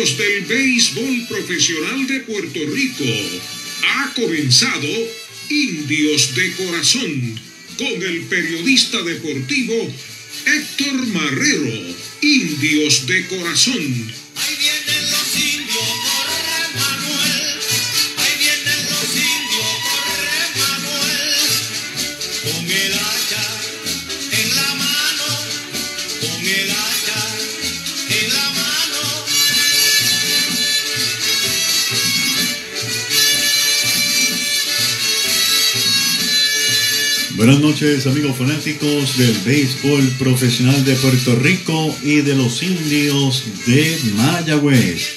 Del béisbol profesional de Puerto Rico. Ha comenzado Indios de Corazón con el periodista deportivo Héctor Marrero. Indios de Corazón Buenas noches amigos fanáticos del béisbol profesional de Puerto Rico y de los indios de Mayagüez.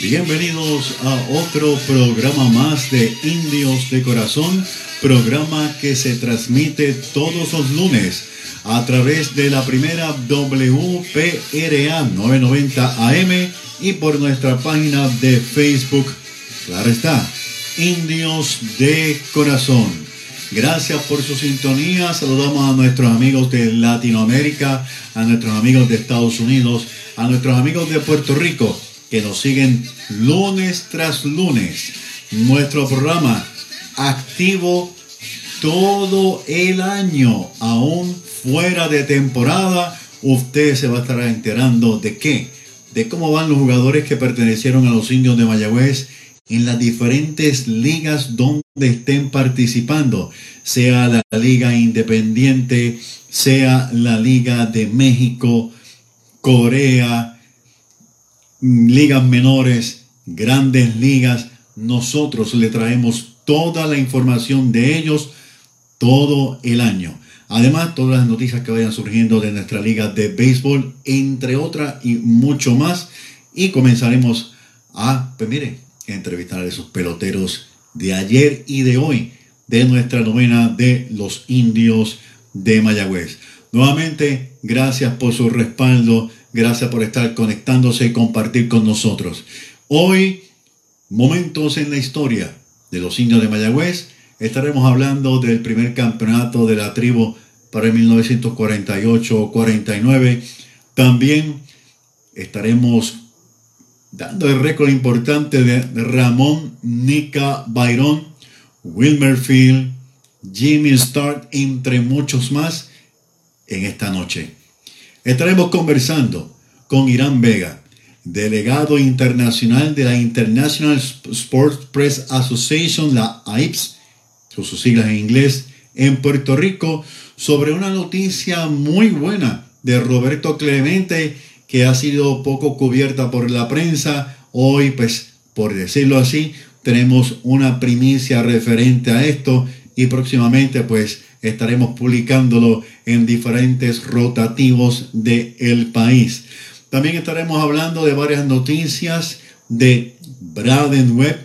Bienvenidos a otro programa más de Indios de Corazón, programa que se transmite todos los lunes a través de la primera WPRA 990 AM y por nuestra página de Facebook. Claro está, Indios de Corazón. Gracias por su sintonía. Saludamos a nuestros amigos de Latinoamérica, a nuestros amigos de Estados Unidos, a nuestros amigos de Puerto Rico que nos siguen lunes tras lunes. Nuestro programa activo todo el año, aún fuera de temporada. Usted se va a estar enterando de qué, de cómo van los jugadores que pertenecieron a los indios de Mayagüez en las diferentes ligas donde estén participando, sea la Liga Independiente, sea la Liga de México, Corea, ligas menores, grandes ligas. Nosotros le traemos toda la información de ellos todo el año. Además, todas las noticias que vayan surgiendo de nuestra liga de béisbol, entre otras y mucho más. Y comenzaremos a, pues mire, entrevistar a esos peloteros de ayer y de hoy de nuestra novena de los indios de Mayagüez. Nuevamente, gracias por su respaldo, gracias por estar conectándose y compartir con nosotros. Hoy, momentos en la historia de los indios de Mayagüez, estaremos hablando del primer campeonato de la tribu para el 1948-49. También estaremos dando el récord importante de Ramón Nica Byron, Wilmer Field, Jimmy Stark, entre muchos más, en esta noche. Estaremos conversando con Irán Vega, delegado internacional de la International Sports Press Association, la AIPS, con sus siglas en inglés, en Puerto Rico, sobre una noticia muy buena de Roberto Clemente que ha sido poco cubierta por la prensa. Hoy, pues, por decirlo así, tenemos una primicia referente a esto y próximamente, pues, estaremos publicándolo en diferentes rotativos del el país. También estaremos hablando de varias noticias de Braden Webb,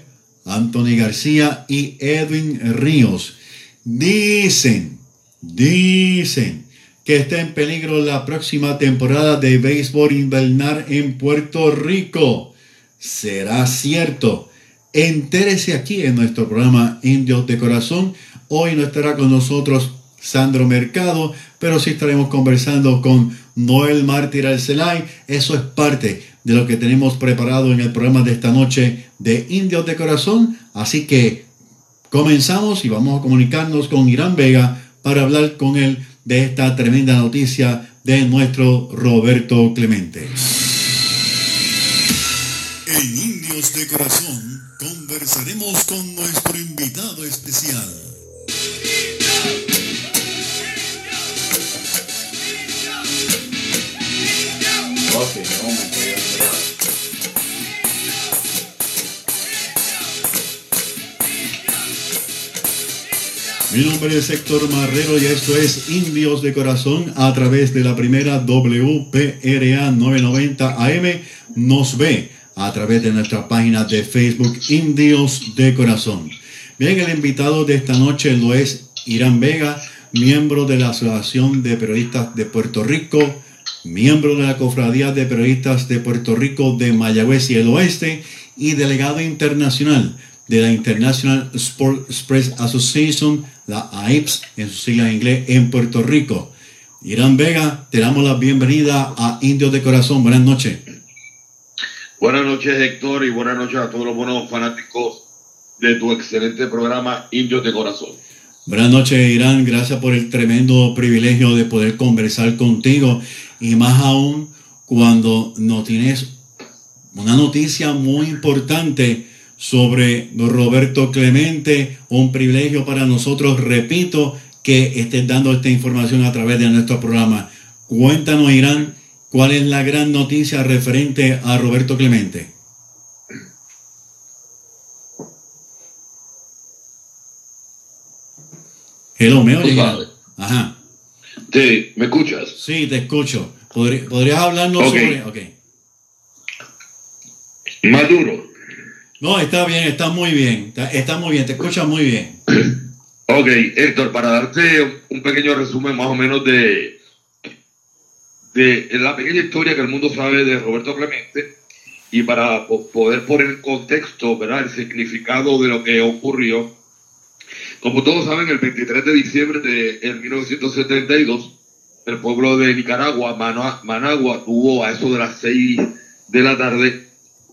Anthony García y Edwin Ríos. Dicen, dicen que está en peligro la próxima temporada de béisbol invernal en Puerto Rico. ¿Será cierto? Entérese aquí en nuestro programa Indios de Corazón. Hoy no estará con nosotros Sandro Mercado, pero sí estaremos conversando con Noel Mártir Alcelay. Eso es parte de lo que tenemos preparado en el programa de esta noche de Indios de Corazón. Así que comenzamos y vamos a comunicarnos con Irán Vega para hablar con él de esta tremenda noticia de nuestro Roberto Clemente. En Indios de Corazón conversaremos con nuestro invitado especial. Mi nombre es Héctor Marrero y esto es Indios de Corazón a través de la primera WPRA 990 AM. Nos ve a través de nuestra página de Facebook Indios de Corazón. Bien, el invitado de esta noche lo es Irán Vega, miembro de la Asociación de Periodistas de Puerto Rico, miembro de la Cofradía de Periodistas de Puerto Rico de Mayagüez y el Oeste y delegado internacional de la International Sport Express Association, la AIPS, en su sigla en inglés, en Puerto Rico. Irán Vega, te damos la bienvenida a Indios de Corazón. Buenas noches. Buenas noches, Héctor, y buenas noches a todos los buenos fanáticos de tu excelente programa Indios de Corazón. Buenas noches, Irán. Gracias por el tremendo privilegio de poder conversar contigo y más aún cuando no tienes una noticia muy importante sobre Roberto Clemente. Un privilegio para nosotros, repito, que estés dando esta información a través de nuestro programa. Cuéntanos, Irán, cuál es la gran noticia referente a Roberto Clemente. Hello, ¿me oyes? Ajá. ¿Te, ¿Me escuchas? Sí, te escucho. ¿Podrías hablarnos sobre...? Okay. Maduro. No, está bien, está muy bien. Está, muy bien, te escuchas muy bien. Ok, Héctor, para darte un pequeño resumen más o menos de, de la pequeña historia que el mundo sabe de Roberto Clemente y para poder poner en contexto ¿verdad? el significado de lo que ocurrió. Como todos saben, el 23 de diciembre de 1972, el pueblo de Nicaragua, Managua, tuvo a eso de las 6 de la tarde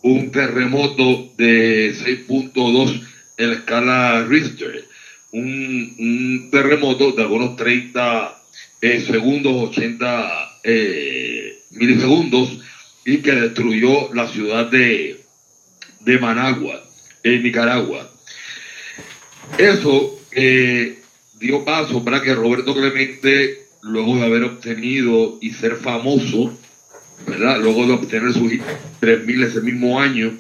un terremoto de 6.2 en la escala Richter. Un, terremoto de algunos 30 eh, segundos, 80 eh, milisegundos, y que destruyó la ciudad de, de Managua, en Nicaragua. Eso eh, dio paso para que Roberto Clemente, luego de haber obtenido y ser famoso, Luego de obtener sus 3.000 ese mismo año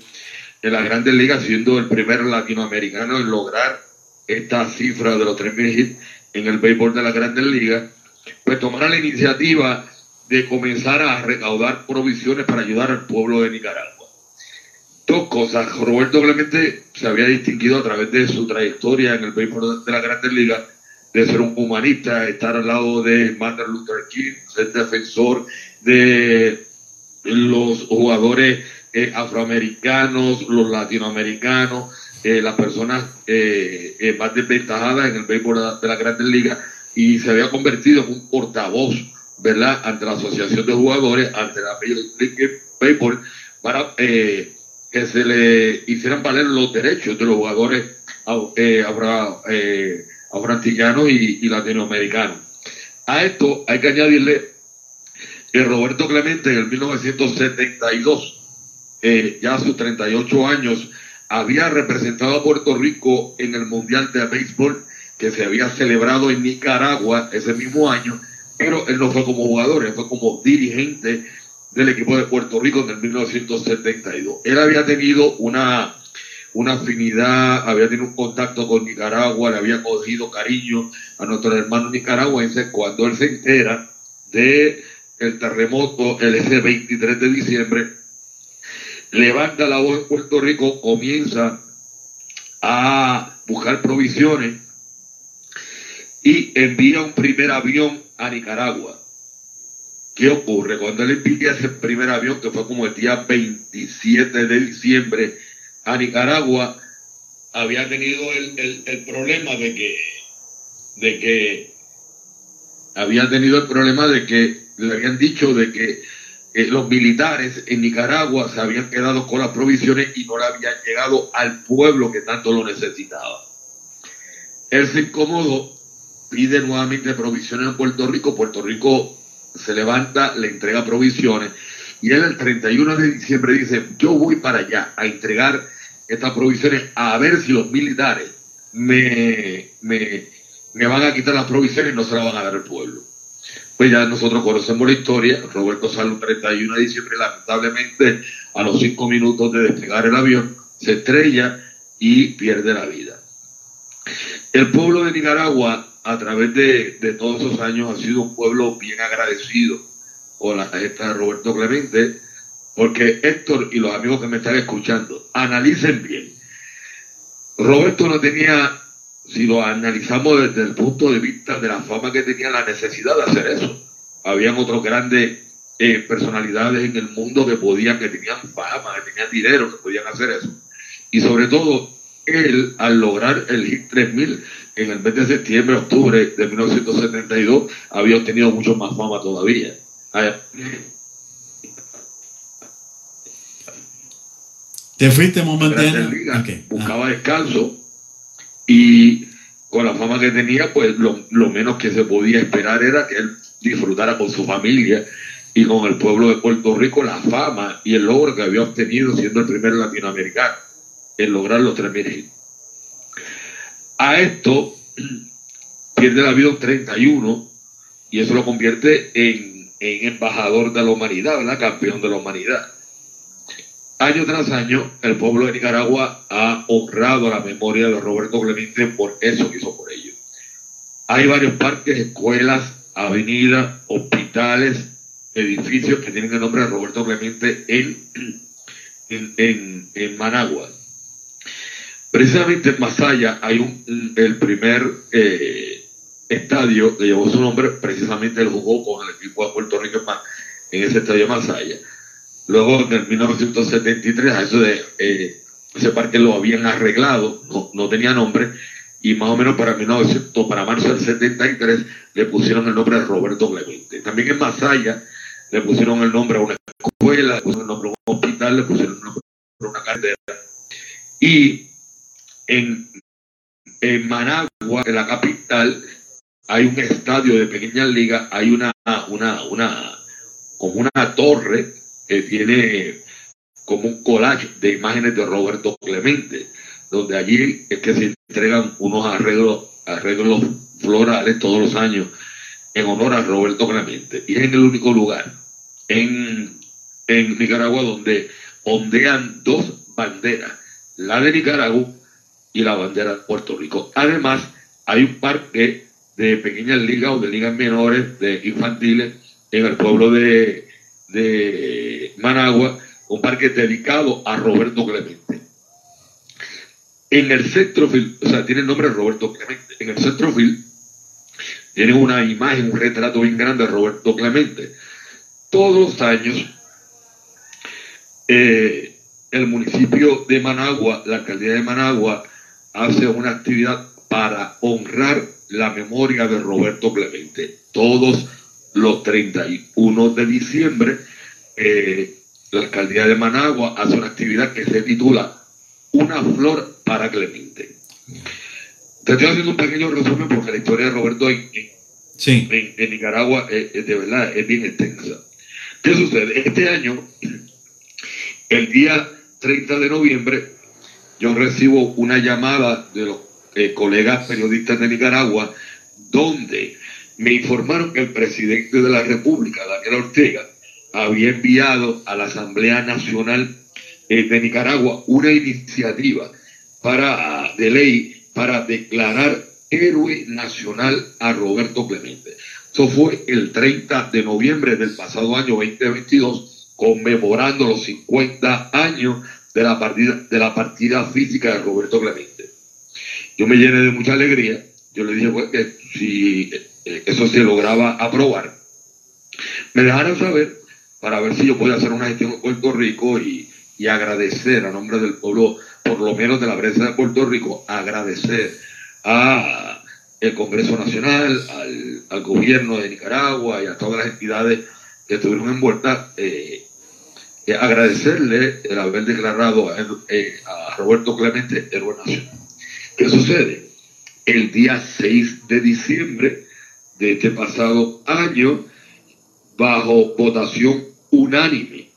en las grandes ligas, siendo el primer latinoamericano en lograr esta cifra de los 3.000 hits en el béisbol de las grandes ligas, pues tomará la iniciativa de comenzar a recaudar provisiones para ayudar al pueblo de Nicaragua. Dos cosas. Roberto Clemente se había distinguido a través de su trayectoria en el béisbol de las grandes ligas de ser un humanista, estar al lado de Martin Luther King, ser defensor de los jugadores eh, afroamericanos, los latinoamericanos, eh, las personas eh, más desventajadas en el béisbol de la Grandes Ligas y se había convertido en un portavoz, ¿verdad?, ante la Asociación de Jugadores, ante la Major League Baseball, para que se le hicieran valer los derechos de los jugadores afroantillanos y, y latinoamericanos. A esto hay que añadirle Roberto Clemente en el 1972, eh, ya a sus 38 años, había representado a Puerto Rico en el Mundial de Béisbol que se había celebrado en Nicaragua ese mismo año, pero él no fue como jugador, él fue como dirigente del equipo de Puerto Rico en el 1972. Él había tenido una, una afinidad, había tenido un contacto con Nicaragua, le había cogido cariño a nuestros hermanos nicaragüenses cuando él se entera de el terremoto el ese 23 de diciembre, levanta la voz en Puerto Rico, comienza a buscar provisiones y envía un primer avión a Nicaragua. ¿Qué ocurre? Cuando él envía ese primer avión, que fue como el día 27 de diciembre, a Nicaragua, había tenido el, el problema de que, de que había tenido el problema de que le habían dicho de que eh, los militares en Nicaragua se habían quedado con las provisiones y no le habían llegado al pueblo que tanto lo necesitaba. Él se incomodó, pide nuevamente provisiones en Puerto Rico, Puerto Rico se levanta, le entrega provisiones y él el 31 de diciembre dice, yo voy para allá a entregar estas provisiones a ver si los militares me, me, me van a quitar las provisiones y no se las van a dar al pueblo pues ya nosotros conocemos la historia. Roberto sale un 31 de diciembre, lamentablemente, a los cinco minutos de despegar el avión, se estrella y pierde la vida. El pueblo de Nicaragua, a través de, todos esos años, ha sido un pueblo bien agradecido con la gesta de Roberto Clemente, porque Héctor y los amigos que me están escuchando, analicen bien. Roberto no tenía si lo analizamos desde el punto de vista de la fama que tenía la necesidad de hacer eso. Habían otros grandes eh, personalidades en el mundo que podían, que tenían fama, que tenían dinero, que podían hacer eso. Y sobre todo, él, al lograr el hit 3000, en el mes de septiembre, octubre de 1972, había obtenido mucho más fama todavía. Te fuiste momentáneamente. Ligas, Ok, ah. buscaba descanso y con la fama que tenía, pues lo, menos que se podía esperar era que él disfrutara con su familia y con el pueblo de Puerto Rico la fama y el logro que había obtenido siendo el primer latinoamericano en lograr los 3.000 hits. A esto pierde la vida un 31 y eso lo convierte en, en embajador de la humanidad, ¿verdad? Campeón de la humanidad. Año tras año, el pueblo de Nicaragua ha honrado la memoria de Roberto Clemente por eso que hizo por ellos. Hay varios parques, escuelas, avenidas, hospitales, edificios que tienen el nombre de Roberto Clemente en, en, en, en Managua. Precisamente en Masaya hay un, el primer eh, estadio que llevó su nombre, precisamente él jugó con el equipo de Puerto Rico en ese estadio de Masaya. Luego en el 1973 a eso de eh, ese parque lo habían arreglado, no, no tenía nombre, y más o menos para 1900, para marzo del 73 le pusieron el nombre de Roberto Clemente. También en Masaya le pusieron el nombre a una escuela, le pusieron el nombre a un hospital, le pusieron el nombre a una carretera. Y en, en Managua, en la capital, hay un estadio de pequeñas ligas, hay una, una, una, como una torre que tiene como un collage de imágenes de Roberto Clemente, donde allí es que se entregan unos arreglos, arreglos florales todos los años en honor a Roberto Clemente. Y es en el único lugar en, en Nicaragua donde ondean dos banderas, la de Nicaragua y la bandera de Puerto Rico. Además, hay un parque de pequeñas ligas o de ligas menores, de infantiles, en el pueblo de, de Managua, un parque dedicado a Roberto Clemente. En el centrofil, o sea, tiene el nombre de Roberto Clemente, en el centrofil tiene una imagen, un retrato bien grande de Roberto Clemente. Todos los años, eh, el municipio de Managua, la alcaldía de Managua, hace una actividad para honrar la memoria de Roberto Clemente. Todos los 31 de diciembre, eh, la alcaldía de Managua hace una actividad que se titula Una flor para Clemente. Te estoy haciendo un pequeño resumen porque la historia de Roberto en, en- Sí. en, en Nicaragua es, es de verdad es bien extensa. ¿Qué sucede? Este año, el día 30 de noviembre, yo recibo una llamada de los eh, colegas periodistas de Nicaragua donde me informaron que el presidente de la República, Daniel Ortega, había enviado a la Asamblea Nacional eh, de Nicaragua una iniciativa para, de ley para declarar héroe nacional a Roberto Clemente. Eso fue el 30 de noviembre del pasado año 2022, conmemorando los 50 años de la partida, de la partida física de Roberto Clemente. Yo me llené de mucha alegría. Yo le dije pues, que si eh, eso se lograba aprobar, me dejaran saber para ver si yo podía hacer una gestión en Puerto Rico y, y agradecer a nombre del pueblo, por lo menos de la prensa de Puerto Rico, agradecer a el Congreso Nacional, al, al gobierno de Nicaragua y a todas las entidades que estuvieron envueltas, eh, eh, agradecerle el haber declarado a, eh, a Roberto Clemente héroe nacional. ¿Qué sucede? El día 6 de diciembre de este pasado año, bajo votación unánime,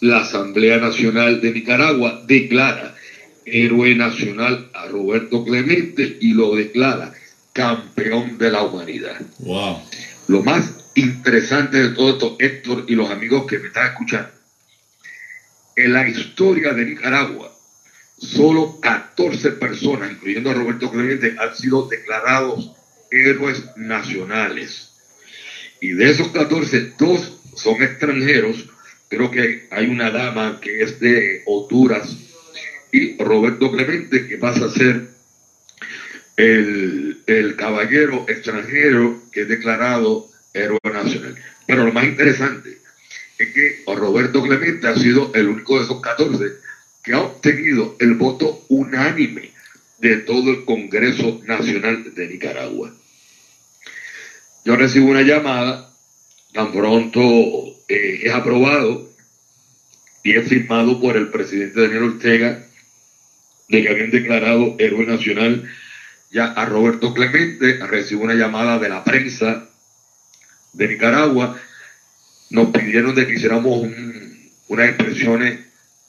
la Asamblea Nacional de Nicaragua declara héroe nacional a Roberto Clemente y lo declara campeón de la humanidad. Wow. Lo más interesante de todo esto, Héctor y los amigos que me están escuchando, en la historia de Nicaragua, solo 14 personas, incluyendo a Roberto Clemente, han sido declarados héroes nacionales. Y de esos 14, dos son extranjeros. Creo que hay una dama que es de Honduras y Roberto Clemente, que pasa a ser el, el caballero extranjero que es declarado héroe nacional. Pero lo más interesante es que Roberto Clemente ha sido el único de esos 14 que ha obtenido el voto unánime de todo el Congreso Nacional de Nicaragua. Yo recibo una llamada, tan pronto eh, es aprobado y es firmado por el presidente Daniel Ortega de que habían declarado héroe nacional ya a Roberto Clemente, recibo una llamada de la prensa de Nicaragua, nos pidieron de que hiciéramos unas expresiones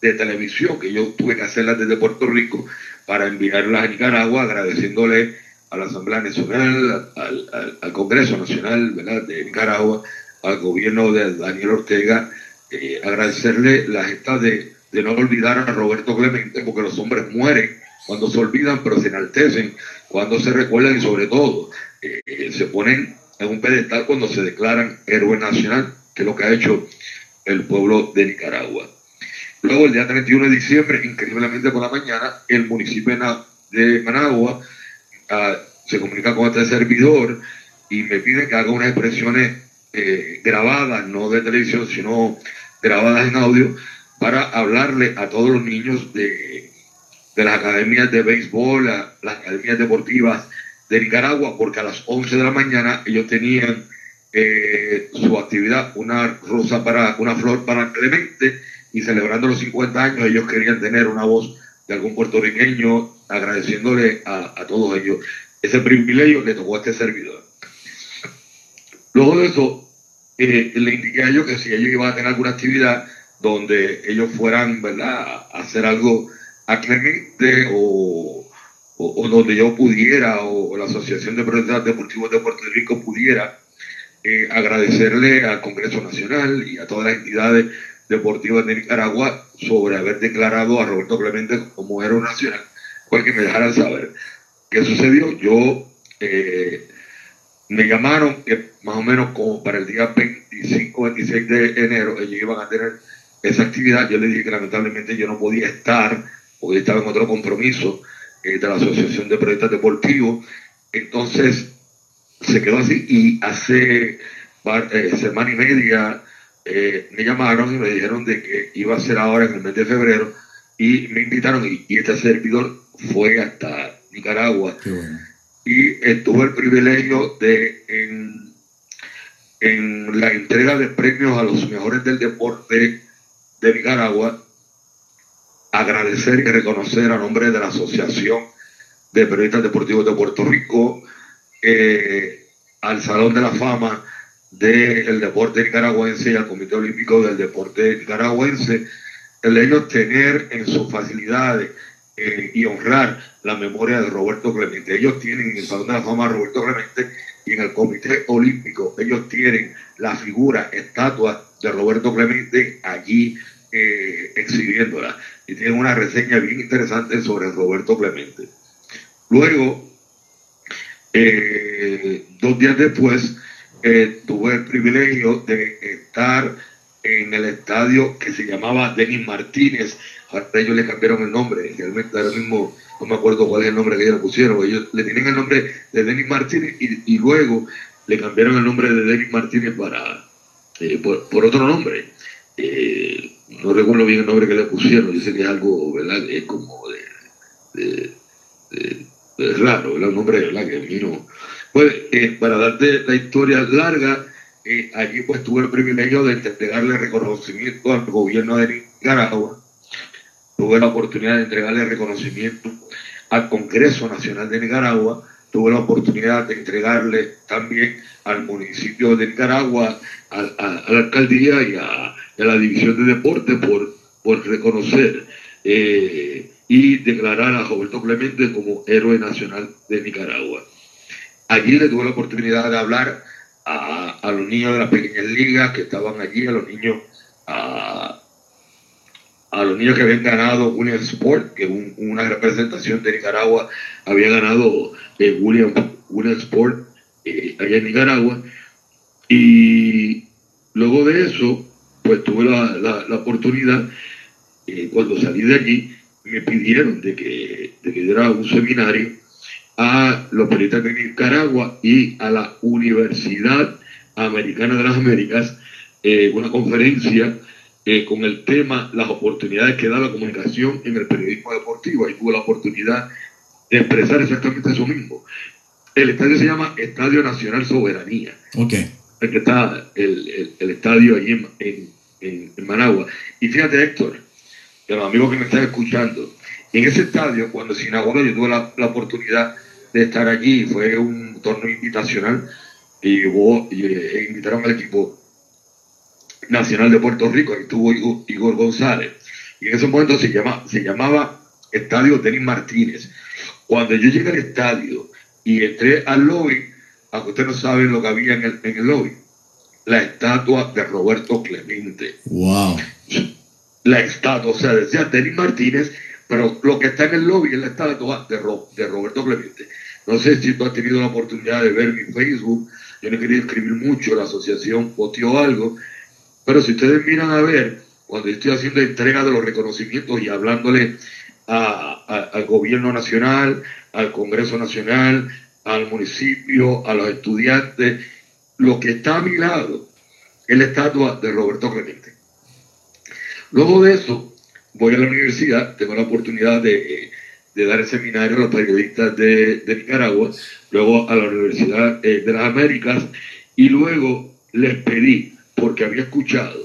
de televisión que yo tuve que hacerlas desde Puerto Rico para enviarlas a Nicaragua agradeciéndole a la Asamblea Nacional, al, Congreso Nacional de Nicaragua, al gobierno de Daniel Ortega, eh, agradecerle la gesta de, no olvidar a Roberto Clemente, porque los hombres mueren cuando se olvidan, pero se enaltecen cuando se recuerdan y sobre todo eh, se ponen en un pedestal cuando se declaran héroe nacional, que es lo que ha hecho el pueblo de Nicaragua. Luego, el día 31 de diciembre, increíblemente por la mañana, el municipio de Managua ah, se comunica con este servidor y me pide que haga unas expresiones eh, grabadas, no de televisión, sino grabadas en audio, para hablarle a todos los niños de, las academias de béisbol, las academias deportivas de Nicaragua, porque a las 11 de la mañana ellos tenían eh, su actividad, una rosa para, una flor para Clemente, y celebrando los 50 años ellos querían tener una voz de algún puertorriqueño agradeciéndole a, todos ellos. Ese privilegio le tocó a este servidor. Luego de eso, eh, le indiqué a ellos que si ellos iban a tener alguna actividad donde ellos fueran, ¿verdad?, a hacer algo a Clemente o, o, donde yo pudiera, o, la Asociación de Periodistas Deportivos de Puerto Rico pudiera eh, agradecerle al Congreso Nacional y a todas las entidades Deportiva de Nicaragua sobre haber declarado a Roberto Clemente como héroe nacional, fue que me dejaran saber qué sucedió. Yo eh, me llamaron que más o menos como para el día 25 26 de enero ellos iban a tener esa actividad. Yo le dije que lamentablemente yo no podía estar porque estaba en otro compromiso eh, de la Asociación de Periodistas Deportivos. Entonces se quedó así y hace eh, semana y media eh, me llamaron y me dijeron de que iba a ser ahora en el mes de febrero y me invitaron y, este servidor fue hasta Nicaragua y tuve el privilegio de en, en la entrega de premios a los mejores del deporte de Nicaragua agradecer y reconocer a nombre de la Asociación de Periodistas Deportivos de Puerto Rico eh, al Salón de la Fama del deporte nicaragüense y al Comité Olímpico del Deporte Nicaragüense, el ellos tener en sus facilidades eh, y honrar la memoria de Roberto Clemente. Ellos tienen en el Salón de la Fama Roberto Clemente y en el Comité Olímpico ellos tienen la figura, estatua de Roberto Clemente allí eh, exhibiéndola. Y tienen una reseña bien interesante sobre Roberto Clemente. Luego, eh, dos días después, tuve el privilegio de estar en el estadio que se llamaba Denis Martínez. Ahora ellos le cambiaron el nombre. Realmente ahora mismo no me acuerdo cuál es el nombre que ellos le pusieron. Ellos le tienen el nombre de Denis Martínez y, luego le cambiaron el nombre de Denis Martínez para eh, por, otro nombre. Eh, no recuerdo bien el nombre que le pusieron. Dice que es algo, ¿verdad? Es como de, raro, el nombre, ¿verdad? Que a mí no, pues eh, para darte la historia larga, eh, allí pues tuve el privilegio de entregarle reconocimiento al gobierno de Nicaragua, tuve la oportunidad de entregarle reconocimiento al Congreso Nacional de Nicaragua, tuve la oportunidad de entregarle también al municipio de Nicaragua, a, la alcaldía y a, la división de deporte por, reconocer eh, y declarar a Roberto Clemente como héroe nacional de Nicaragua. Allí le tuve la oportunidad de hablar a, los niños de las pequeñas ligas que estaban allí, a los niños, a, los niños que habían ganado William Sport, que una representación de Nicaragua había ganado eh, William, Sport allá en Nicaragua. Y luego de eso, pues tuve la, oportunidad, eh, cuando salí de allí, me pidieron de que, de que diera un seminario a los periodistas de Nicaragua y a la Universidad Americana de las Américas eh, una conferencia eh, con el tema las oportunidades que da la comunicación en el periodismo deportivo. Y tuve la oportunidad expresar exactamente eso mismo. El estadio se llama Estadio Nacional Soberanía. Ok. El que está el, el, estadio allí en, en, en, Managua. Y fíjate, Héctor, de los amigos que me están escuchando, en ese estadio, cuando se inauguró, yo tuve la, la oportunidad de estar allí, fue un torneo invitacional y, y eh, invitaron al equipo nacional de Puerto Rico, ahí estuvo Igor, González, y en ese momento se, llama, se llamaba Estadio Denis Martínez. Cuando yo llegué al estadio y entré al lobby, aunque ustedes no saben lo que había en el, en el lobby, la estatua de Roberto Clemente. Wow. La estatua, o sea, decía Denis Martínez, pero lo que está en el lobby es la estatua de, de Roberto Clemente. No sé si tú has tenido la oportunidad de ver mi Facebook. Yo no quería escribir mucho, la asociación posteó algo. Pero si ustedes miran a ver, cuando estoy haciendo entrega de los reconocimientos y hablándole al gobierno nacional, al Congreso Nacional, al municipio, a los estudiantes, lo que está a mi lado es la estatua de Roberto Clemente. Luego de eso, voy a la universidad, tengo la oportunidad de, dar el seminario a los periodistas de, Nicaragua, luego a la Universidad eh, de las Américas, y luego les pedí, porque había escuchado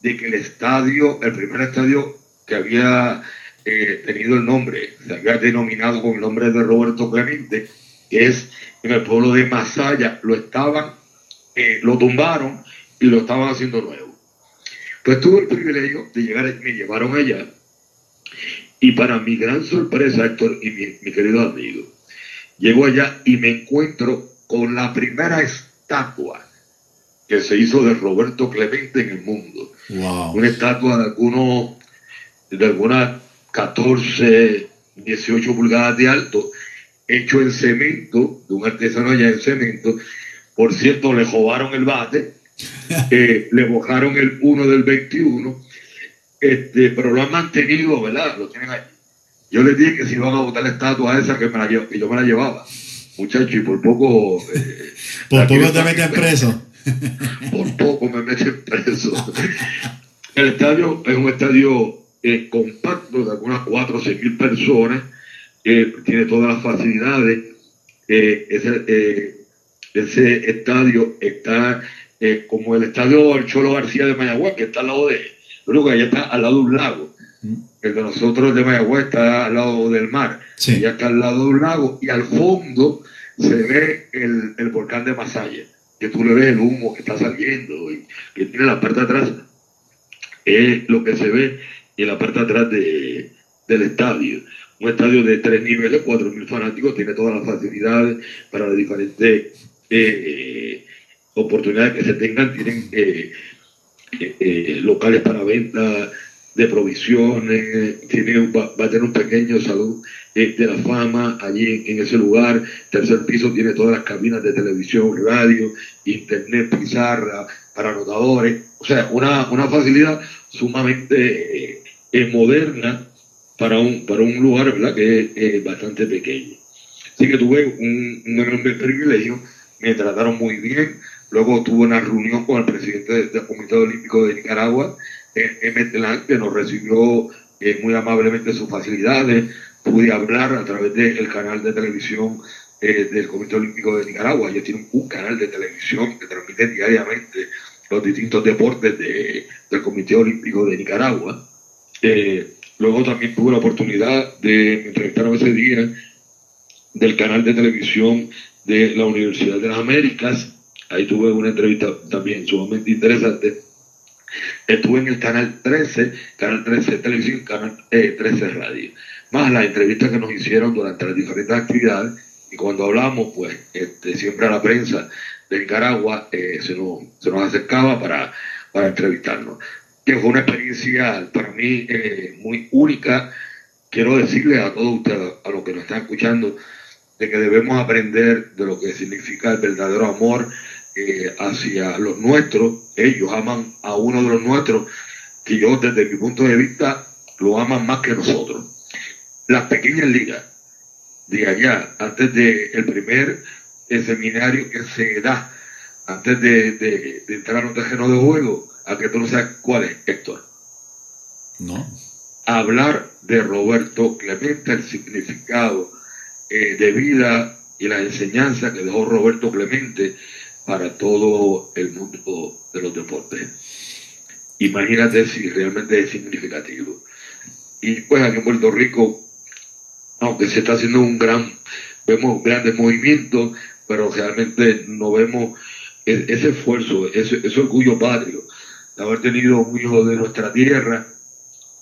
de que el estadio, el primer estadio que había eh, tenido el nombre, se había denominado con el nombre de Roberto Clemente, que es en el pueblo de Masaya, lo estaban, eh, lo tumbaron y lo estaban haciendo nuevo. Pues tuve el privilegio de llegar, me llevaron allá, y para mi gran sorpresa, Héctor y mi, querido amigo, llego allá y me encuentro con la primera estatua que se hizo de Roberto Clemente en el mundo. Una estatua de algunos, de algunas 14, 18 pulgadas de alto, hecho en cemento, de un artesano allá en cemento. Por cierto, le jobaron el bate eh, le bojaron el 1 del 21, este, pero lo han mantenido, ¿verdad? Lo tienen ahí. Yo les dije que si iban a botar la estatua esa, que, me la, que yo me la llevaba. Muchachos, y por poco... Eh, por poco te meten preso. Por poco me meten preso. El estadio es un estadio eh, compacto de algunas 4 o 6 mil personas, tiene todas las facilidades. ese, ese estadio está eh, como el estadio del Cholo García de Mayagüez, que está al lado de, creo que allá está al lado de un lago. Mm. El de nosotros de Mayagüez está al lado del mar, sí. está al lado de un lago, y al fondo se ve el, el volcán de Masaya, que tú le ves el humo que está saliendo y que tiene la parte de atrás, es lo que se ve en la parte de atrás de, del estadio. Un estadio de tres niveles, cuatro mil fanáticos, tiene todas las facilidades para las diferentes eh, oportunidades que se tengan, tienen eh, eh, eh, locales para venta de provisiones, tiene, va, a tener un pequeño salón de la fama allí en, ese lugar, tercer piso tiene todas las cabinas de televisión, radio, internet, pizarra, para anotadores, o sea, una, una facilidad sumamente moderna para un, para un lugar ¿verdad? que es bastante pequeño. Así que tuve un, un gran privilegio, me trataron muy bien, Luego tuve una reunión con el presidente del Comité Olímpico de Nicaragua, M. que nos recibió eh, muy amablemente sus facilidades. Pude hablar a través del canal de televisión eh, del Comité Olímpico de Nicaragua. Ellos tienen un canal de televisión que transmite diariamente los distintos deportes del Comité Olímpico de Nicaragua. Eh, luego también tuve la oportunidad de entrevistar ese día del canal de televisión de la Universidad de las Américas Ahí tuve una entrevista también sumamente interesante. Estuve en el canal 13, canal 13 televisión, canal 13 eh, radio. Más las entrevistas que nos hicieron durante las diferentes actividades. Y cuando hablamos, pues este, siempre a la prensa de Nicaragua eh, se, nos, se, nos, acercaba para, para entrevistarnos. Que fue una experiencia para mí eh, muy única. Quiero decirle a todos ustedes, a los que nos están escuchando, de que debemos aprender de lo que significa el verdadero amor eh, hacia los nuestros, ellos aman a uno de los nuestros, que yo desde mi punto de vista lo aman más que nosotros. Las pequeñas ligas de allá, antes del el primer eh, seminario que se da, antes de, entrar a un terreno de juego, a que tú no sabes cuál es, Héctor. No. Hablar de Roberto Clemente, el significado eh, de vida y la enseñanza que dejó Roberto Clemente para todo el mundo de los deportes. Imagínate si realmente es significativo. Y pues aquí en Puerto Rico, aunque se está haciendo un gran, vemos grandes movimientos, pero realmente no vemos e- ese esfuerzo, ese, orgullo patrio de haber tenido un hijo de nuestra tierra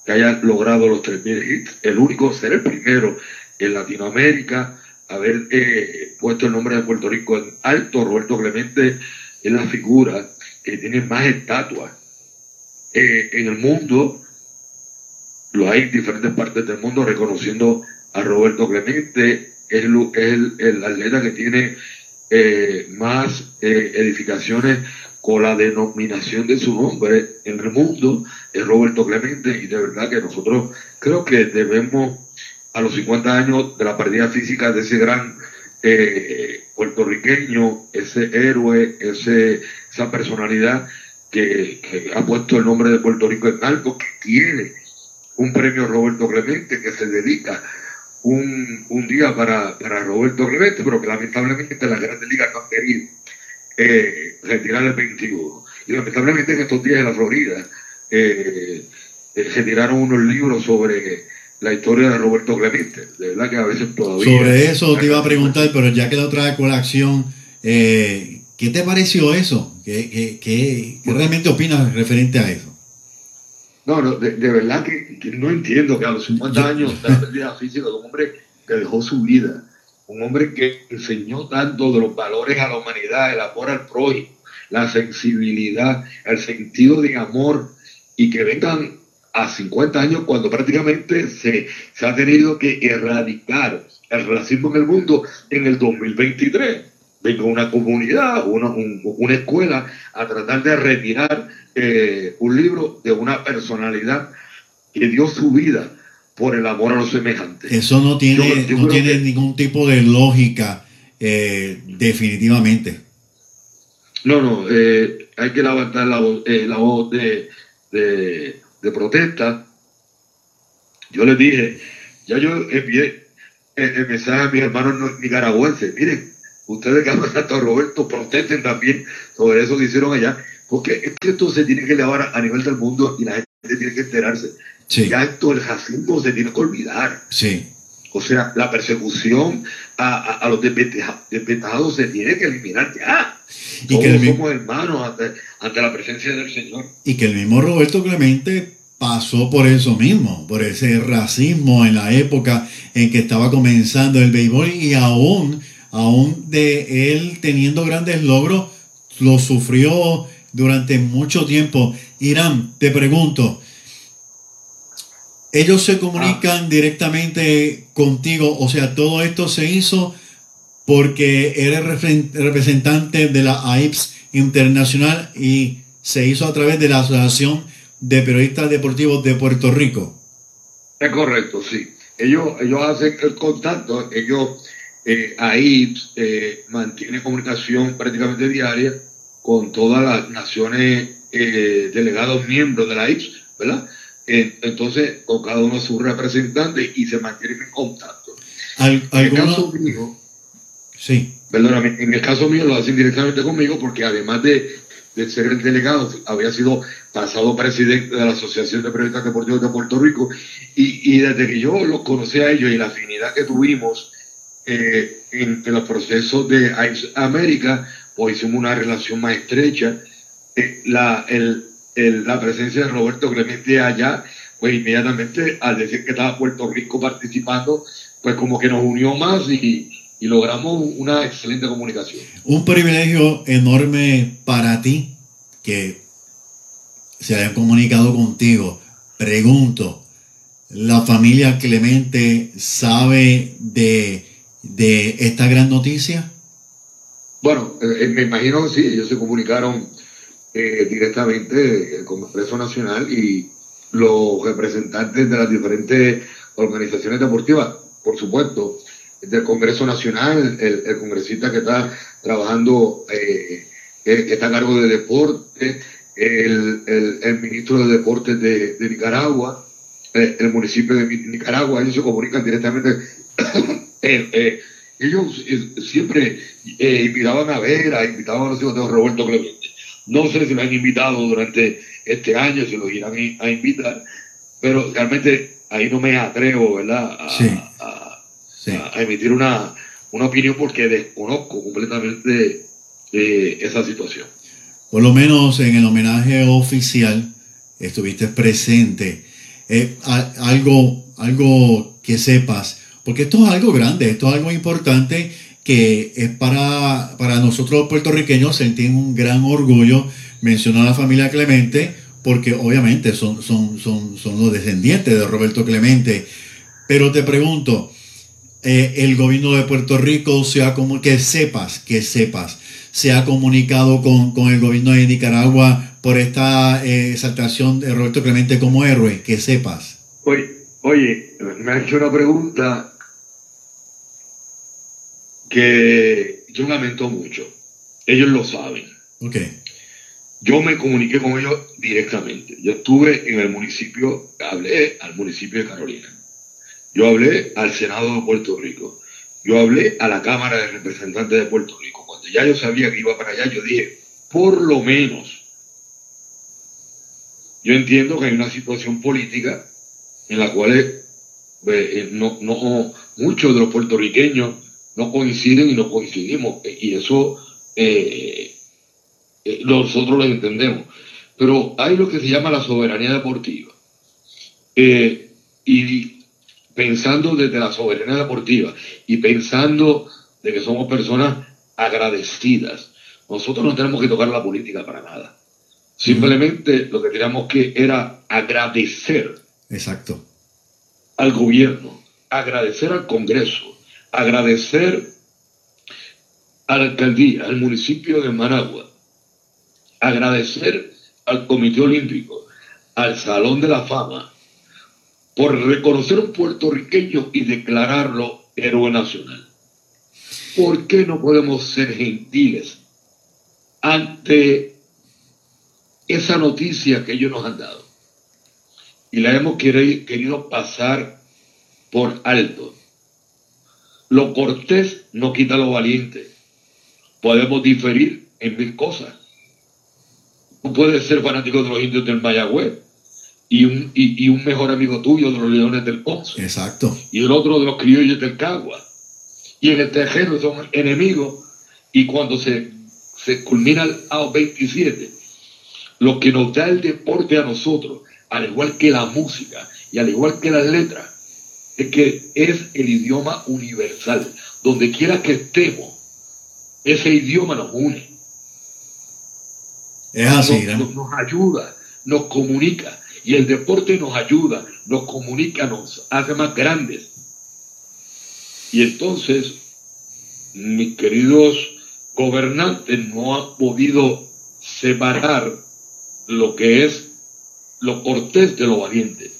que haya logrado los 3.000 hits, el único, ser el primero en Latinoamérica, haber eh, puesto el nombre de Puerto Rico en alto. Roberto Clemente es la figura que tiene más estatuas eh, en el mundo. Lo hay en diferentes partes del mundo reconociendo a Roberto Clemente. Es el, el- atleta que tiene eh, más eh, edificaciones con la denominación de su nombre en el mundo, es Roberto Clemente, y de verdad que nosotros creo que debemos a los 50 años de la partida física de ese gran eh, puertorriqueño, ese héroe, ese, esa personalidad que, que ha puesto el nombre de Puerto Rico en alto, que tiene un premio Roberto Clemente, que se dedica un, un día para, para Roberto Clemente, pero que lamentablemente las grandes ligas no han querido eh, retirar el 21. Y lamentablemente en estos días en la Florida eh, eh, se tiraron unos libros sobre la historia de Roberto Clemente. De verdad que a veces todavía... Sobre eso te iba a preguntar, pero ya que lo trae colación, eh, ¿qué te pareció eso? ¿Qué, qué, qué- qué realmente opinas referente a eso? No, no, de, de verdad que, que no entiendo que a los 50 años de la pérdida física de un hombre que dejó su vida, un hombre que enseñó tanto de los valores a la humanidad, el amor al prójimo, la sensibilidad, el sentido de amor, y que vengan a 50 años cuando prácticamente se, se ha tenido que erradicar el racismo en el mundo en el 2023. Venga una comunidad, una, un- una escuela a tratar de retirar eh, un libro de una personalidad que dio su vida por el amor a los semejantes. Eso no tiene, Yo- yo no tiene que- ningún tipo de lógica, eh, definitivamente. No, no, eh, hay que levantar la voz, eh, la voz de, de, de protesta. Yo les dije, ya yo envié el, el mensaje a mis hermanos no- nicaragüenses, miren, ustedes que aman a Roberto, protesten también sobre eso que hicieron allá, porque es que esto se tiene que elevar a, nivel del mundo y la gente tiene que enterarse. Sí, Ya esto, el racismo se tiene que olvidar. sí. O sea, la persecución a, a- a los desventaja- desventajados se tiene que eliminar ya. Y Todos que el somos hermanos ante, ante la presencia del Señor. Y que el mismo Roberto Clemente pasó por eso mismo, por ese racismo en la época en que estaba comenzando el béisbol y aún, aún de él teniendo grandes logros, lo sufrió durante mucho tiempo. Irán, te pregunto, ellos se comunican directamente contigo, o sea, todo esto se hizo porque eres representante de la AIPS Internacional y se hizo a través de la Asociación de Periodistas Deportivos de Puerto Rico. Es correcto, sí. Ellos, ellos hacen el contacto, ellos eh, ahí eh, mantienen comunicación prácticamente diaria con todas las naciones eh, delegados miembros de la IPS, ¿verdad? Entonces, con cada uno sus representantes y se mantienen en contacto. Al- En el caso mío, sí, perdóname, en el caso mío lo hacen directamente conmigo porque además de, de ser el delegado, había sido pasado presidente de la Asociación de Periodistas Deportivos de Puerto Rico y, y desde que yo los conocí a ellos y la afinidad que tuvimos eh, en, en los procesos de ICE América, pues hicimos una relación más estrecha. Eh, la, el, el- la presencia de Roberto Clemente allá, pues inmediatamente al decir que estaba Puerto Rico participando, pues como que nos unió más y, y logramos una excelente comunicación. un privilegio enorme para ti que se hayan comunicado contigo. Pregunto, ¿la familia Clemente sabe de, de esta gran noticia? Bueno, eh, me imagino sí, ellos se comunicaron eh, directamente con el Congreso Nacional y los representantes de las diferentes organizaciones deportivas, por supuesto, del Congreso Nacional, el, congresista que está trabajando, eh, eh, que está a cargo de deporte, el, el- ministro de Deportes de, de Nicaragua, eh, el municipio de Nicaragua, ellos se comunican directamente Eh, eh, ellos eh, siempre eh, invitaban a ver, a invitaban a los hijos de Roberto Clemente. No sé si lo han invitado durante este año, si lo irán a invitar, pero realmente ahí no me atrevo, ¿verdad? A, Sí. a- Sí. a emitir una, una opinión porque desconozco completamente esa situación. Por lo menos en el homenaje oficial estuviste presente. Eh, algo, algo que sepas, porque esto es algo grande, esto es algo importante que es para, para nosotros puertorriqueños sentir un gran orgullo mencionar a la familia Clemente, porque obviamente son, son, son, son los descendientes de Roberto Clemente. Pero te pregunto, eh, el gobierno de Puerto Rico se ha que sepas, que sepas, se ha comunicado con, con el gobierno de Nicaragua por esta eh, exaltación de Roberto Clemente como héroe, que sepas. Oye, oye, me ha hecho una pregunta que yo lamento mucho. Ellos lo saben. Ok, Yo me comuniqué con ellos directamente. Yo estuve en el municipio, hablé al municipio de Carolina. Yo hablé al Senado de Puerto Rico. Yo hablé a la Cámara de Representantes de Puerto Rico. Cuando ya yo sabía que iba para allá, yo dije, por lo menos, yo entiendo que hay una situación política en la cual eh, eh, no, no, muchos de los puertorriqueños no coinciden y no coincidimos. eh, Y eso eh, eh, nosotros lo entendemos. Pero hay lo que se llama la soberanía deportiva. Eh, y pensando desde la soberanía deportiva y pensando de que somos personas agradecidas, nosotros no tenemos que tocar la política para nada. Simplemente lo que teníamos que era agradecer exacto. al gobierno, agradecer al Congreso, agradecer a la alcaldía, al municipio de Managua, agradecer al Comité Olímpico, al Salón de la Fama, por reconocer un puertorriqueño y declararlo héroe nacional. ¿Por qué no podemos ser gentiles ante esa noticia que ellos nos han dado? Y la hemos queri- querido pasar por alto. Lo cortés no quita lo valiente. Podemos diferir en mil cosas. Tú puedes ser fanático de los indios del Mayagüez y un, y, y un mejor amigo tuyo de los leones del Ponce Exacto. y el otro de los criollos del Cagua. Y en el tejero son enemigos y cuando se, se culmina el AO27, lo que nos da el deporte a nosotros, al igual que la música y al igual que las letras, que es el idioma universal. Donde quiera que estemos, ese idioma nos une Es así, nos- nos ayuda, nos comunica. Y el deporte nos ayuda, nos comunica, nos hace más grandes. Y entonces, mis queridos gobernantes no han podido separar lo que es lo cortés de lo valiente.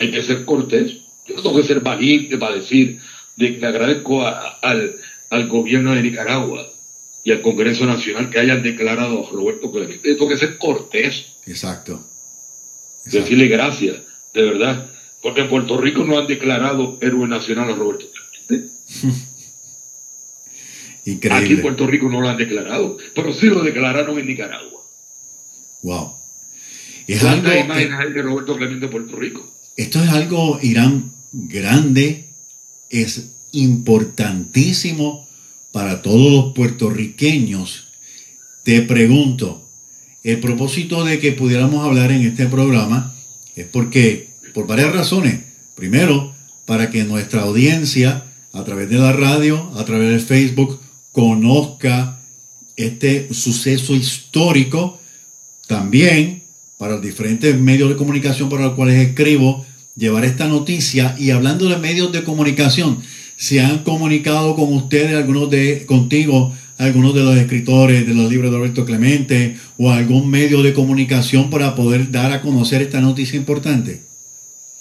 Hay que ser cortés. Yo no tengo que ser valiente para decir de que agradezco a- al, al gobierno de Nicaragua y al Congreso Nacional que hayan declarado a Roberto Clemente. Tengo que ser cortés, Exacto. Exacto. decirle gracias, de verdad. Porque en Puerto Rico no han declarado héroe nacional a Roberto Clemente. Aquí en Increíble. Puerto Rico no lo han declarado, pero sí lo declararon en Nicaragua. Wow. Es algo, ¿Cuántas imágenes hay de Roberto Clemente en Puerto Rico? esto es algo, Irán, grande, es importantísimo para todos los puertorriqueños. Te pregunto, el propósito de que pudiéramos hablar en este programa es porque, por varias razones. Primero, para que nuestra audiencia, a través de la radio, a través del Facebook, conozca este suceso histórico. También, para los diferentes medios de comunicación para los cuales escribo, llevar esta noticia. Y hablando de medios de comunicación, se han comunicado con ustedes, algunos de contigo, algunos de los escritores de los libros de Roberto Clemente o algún medio de comunicación para poder dar a conocer esta noticia importante.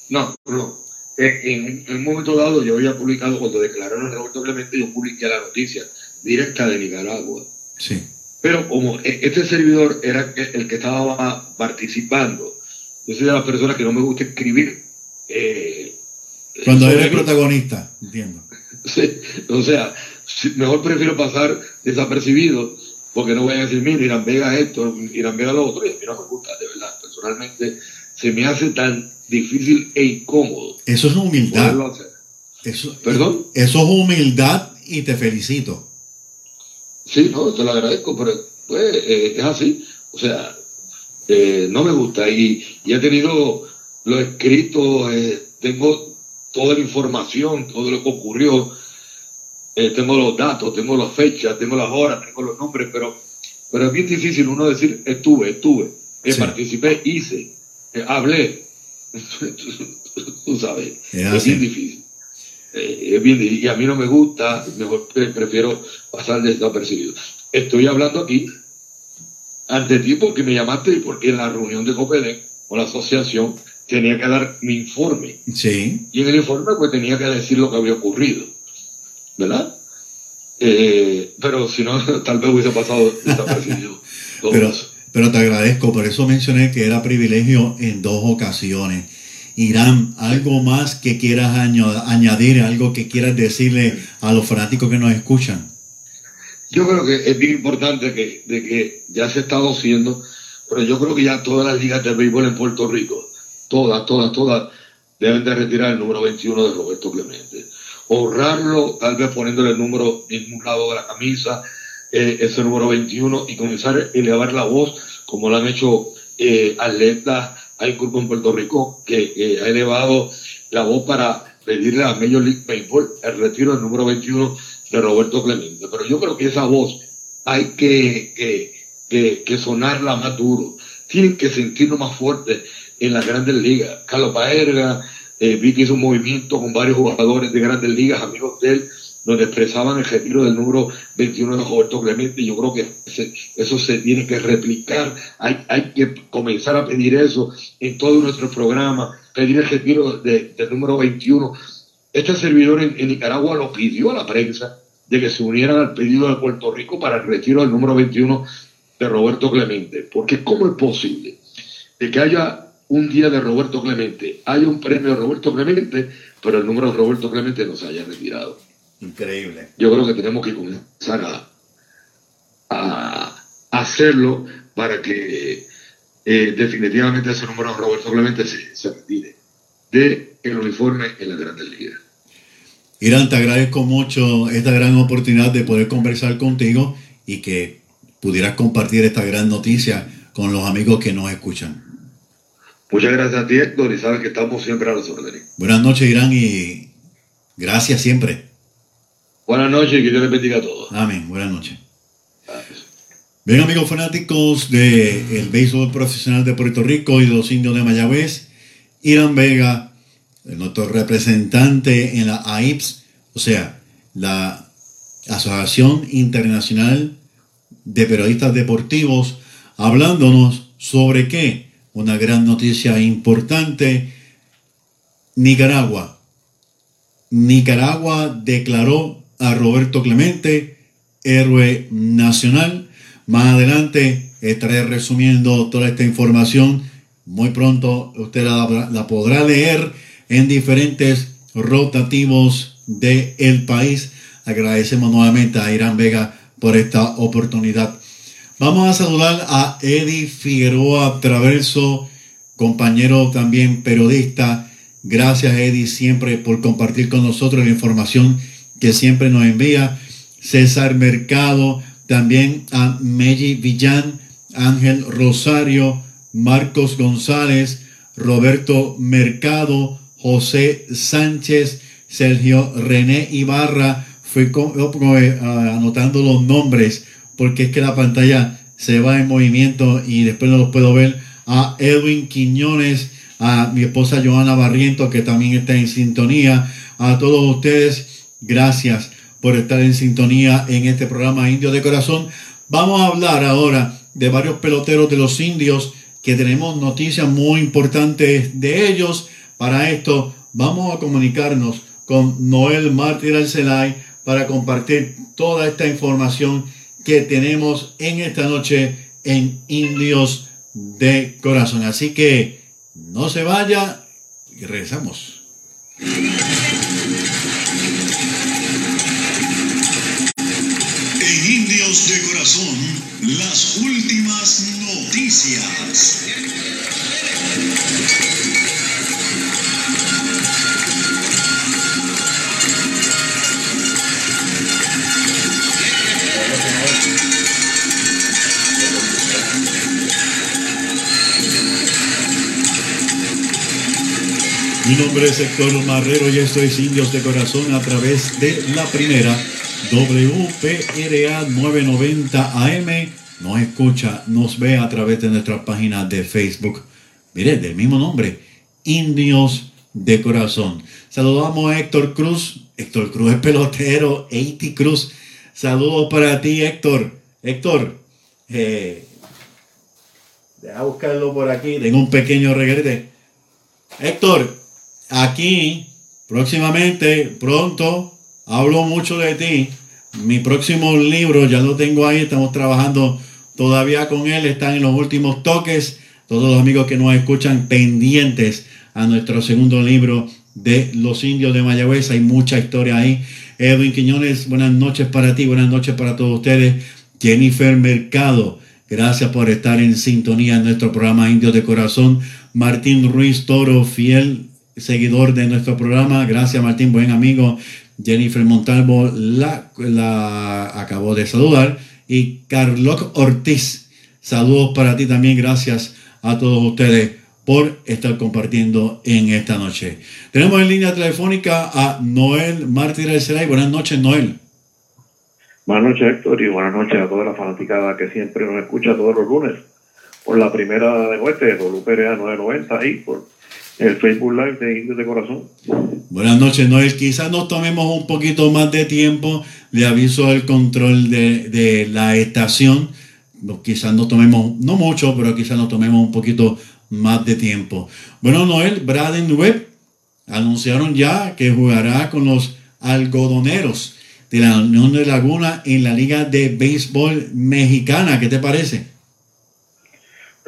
No, no. Eh, En, en un momento dado yo había publicado, cuando declararon a Roberto Clemente, yo publiqué la noticia directa de Nicaragua. Sí, Pero como e- este servidor era el que estaba participando, yo soy de las personas que no me gusta escribir. Eh, cuando eres protagonista, entiendo. Sí, o sea, mejor prefiero pasar desapercibido porque no voy a decir, mira, Irán Vega esto, Irán Vega lo otro, y a mí no me gusta, de verdad, personalmente se me hace tan difícil e incómodo. Eso es humildad. Eso, ¿Perdón? Eso es humildad y te felicito. Sí, no, te lo agradezco, pero pues, eh, es así. O sea, eh, no me gusta. Y, y, he tenido lo escrito, eh, tengo toda la información, todo lo que ocurrió, tengo los datos, tengo las fechas, tengo las horas, tengo los nombres, pero, pero es bien difícil uno decir estuve, estuve, participé, hice, hablé. Tú sabes, es, bien difícil. es bien, y a mí no me gusta, mejor prefiero pasar desapercibido. Estoy hablando aquí ante ti porque me llamaste y porque en la reunión de Copedec o la asociación tenía que dar mi informe. Sí. Y en el informe pues tenía que decir lo que había ocurrido. ¿Verdad? Eh, pero si no, tal vez hubiese pasado desapercibido. pero, pero te agradezco, por eso mencioné que era privilegio en dos ocasiones. Irán, ¿algo más que quieras añadir, algo que quieras decirle a los fanáticos que nos escuchan? Yo creo que es bien importante que, de que ya se ha estado haciendo, pero yo creo que ya todas las ligas de béisbol en Puerto Rico, todas, todas, todas, deben de retirar el número 21 de Roberto Clemente. Honrarlo, tal vez poniéndole el número en un lado de la camisa, eh, ese número 21, y comenzar a elevar la voz, como lo han hecho eh, atletas. Hay un en Puerto Rico que ha elevado la voz para pedirle a Major League Baseball el retiro del número 21 de Roberto Clemente. Pero yo creo que esa voz hay que, que, sonarla más duro. Tienen que sentirlo más fuerte en las grandes ligas. Carlos Paerga, eh, vi que hizo un movimiento con varios jugadores de grandes ligas, amigos de él, donde expresaban el retiro del número 21 de Roberto Clemente. Yo creo que eso se tiene que replicar. Hay, hay que comenzar a pedir eso en todo nuestro programa, pedir el retiro del número 21 este servidor en, Nicaragua lo pidió a la prensa de que se unieran al pedido de Puerto Rico para el retiro del número 21 de Roberto Clemente. Porque ¿cómo es posible de que haya un día de Roberto Clemente, haya un premio de Roberto Clemente, pero el número de Roberto Clemente no se haya retirado? Increíble. Yo creo que tenemos que comenzar a, hacerlo para que eh, definitivamente ese número de Roberto Clemente se, se retire de el uniforme en la Grandes Ligas. Irán, te agradezco mucho esta gran oportunidad de poder conversar contigo y que pudieras compartir esta gran noticia con los amigos que nos escuchan. Muchas gracias a ti, Héctor, y sabes que estamos siempre a los órdenes. Buenas noches, Irán, y gracias siempre. Buenas noches y que Dios les bendiga a todos. Amén. Buenas noches. Bien, amigos fanáticos del el béisbol profesional de Puerto Rico y de los indios de Mayagüez, Irán Vega nuestro representante en la AIPS, o sea, la Asociación Internacional de Periodistas Deportivos, hablándonos sobre qué, una gran noticia importante, Nicaragua. Nicaragua declaró a Roberto Clemente héroe nacional. Más adelante estaré resumiendo toda esta información. Muy pronto usted la, podrá leer en diferentes rotativos del el país. Agradecemos nuevamente a Irán Vega por esta oportunidad. Vamos a saludar a Eddie Figueroa Traverso, compañero también periodista. Gracias Eddie siempre por compartir con nosotros la información que siempre nos envía. César Mercado, también a Meji Villán, Ángel Rosario, Marcos González, Roberto Mercado, José Sánchez, Sergio René Ibarra. Fui eh, anotando los nombres porque es que la pantalla se va en movimiento y después no los puedo ver. A Edwin Quiñones, a mi esposa Joana Barriento que también está en sintonía. A todos ustedes, gracias por estar en sintonía en este programa Indio de Corazón. Vamos a hablar ahora de varios peloteros de los indios que tenemos noticias muy importantes de ellos para esto vamos a comunicarnos con Noel Mártir Alcelay para compartir toda esta información que tenemos en esta noche en Indios de Corazón. Así que no se vaya y regresamos. En Indios de Corazón, las últimas noticias. Mi nombre es Héctor Marrero y esto es Indios de Corazón a través de la primera WPRA 990 AM. Nos escucha, nos ve a través de nuestra página de Facebook. Mire, del mismo nombre, Indios de Corazón. Saludamos a Héctor Cruz. Héctor Cruz es pelotero, Eiti Cruz. Saludos para ti, Héctor. Héctor, eh, deja buscarlo por aquí. Tengo un pequeño regrete. Héctor, aquí próximamente, pronto, hablo mucho de ti. Mi próximo libro ya lo tengo ahí, estamos trabajando todavía con él, están en los últimos toques. Todos los amigos que nos escuchan pendientes a nuestro segundo libro de Los Indios de Mayagüez, hay mucha historia ahí. Edwin Quiñones, buenas noches para ti, buenas noches para todos ustedes. Jennifer Mercado, gracias por estar en sintonía en nuestro programa Indios de Corazón. Martín Ruiz Toro, fiel seguidor de nuestro programa. Gracias Martín, buen amigo. Jennifer Montalvo la, la acabó de saludar. Y Carlos Ortiz, saludos para ti también. Gracias a todos ustedes por estar compartiendo en esta noche. Tenemos en línea telefónica a Noel Martínez Buenas noches, Noel. Buenas noches, Héctor, y buenas noches a toda la fanaticada que siempre nos escucha todos los lunes por la primera de muerte, WPRA 990 y por el Facebook Live de Indios de Corazón. Buenas noches, Noel. Quizás nos tomemos un poquito más de tiempo. Le aviso el control de, de la estación. Quizás nos tomemos, no mucho, pero quizás nos tomemos un poquito más de tiempo. Bueno, Noel, Braden Webb anunciaron ya que jugará con los algodoneros de la Unión de Laguna en la Liga de Béisbol Mexicana. ¿Qué te parece?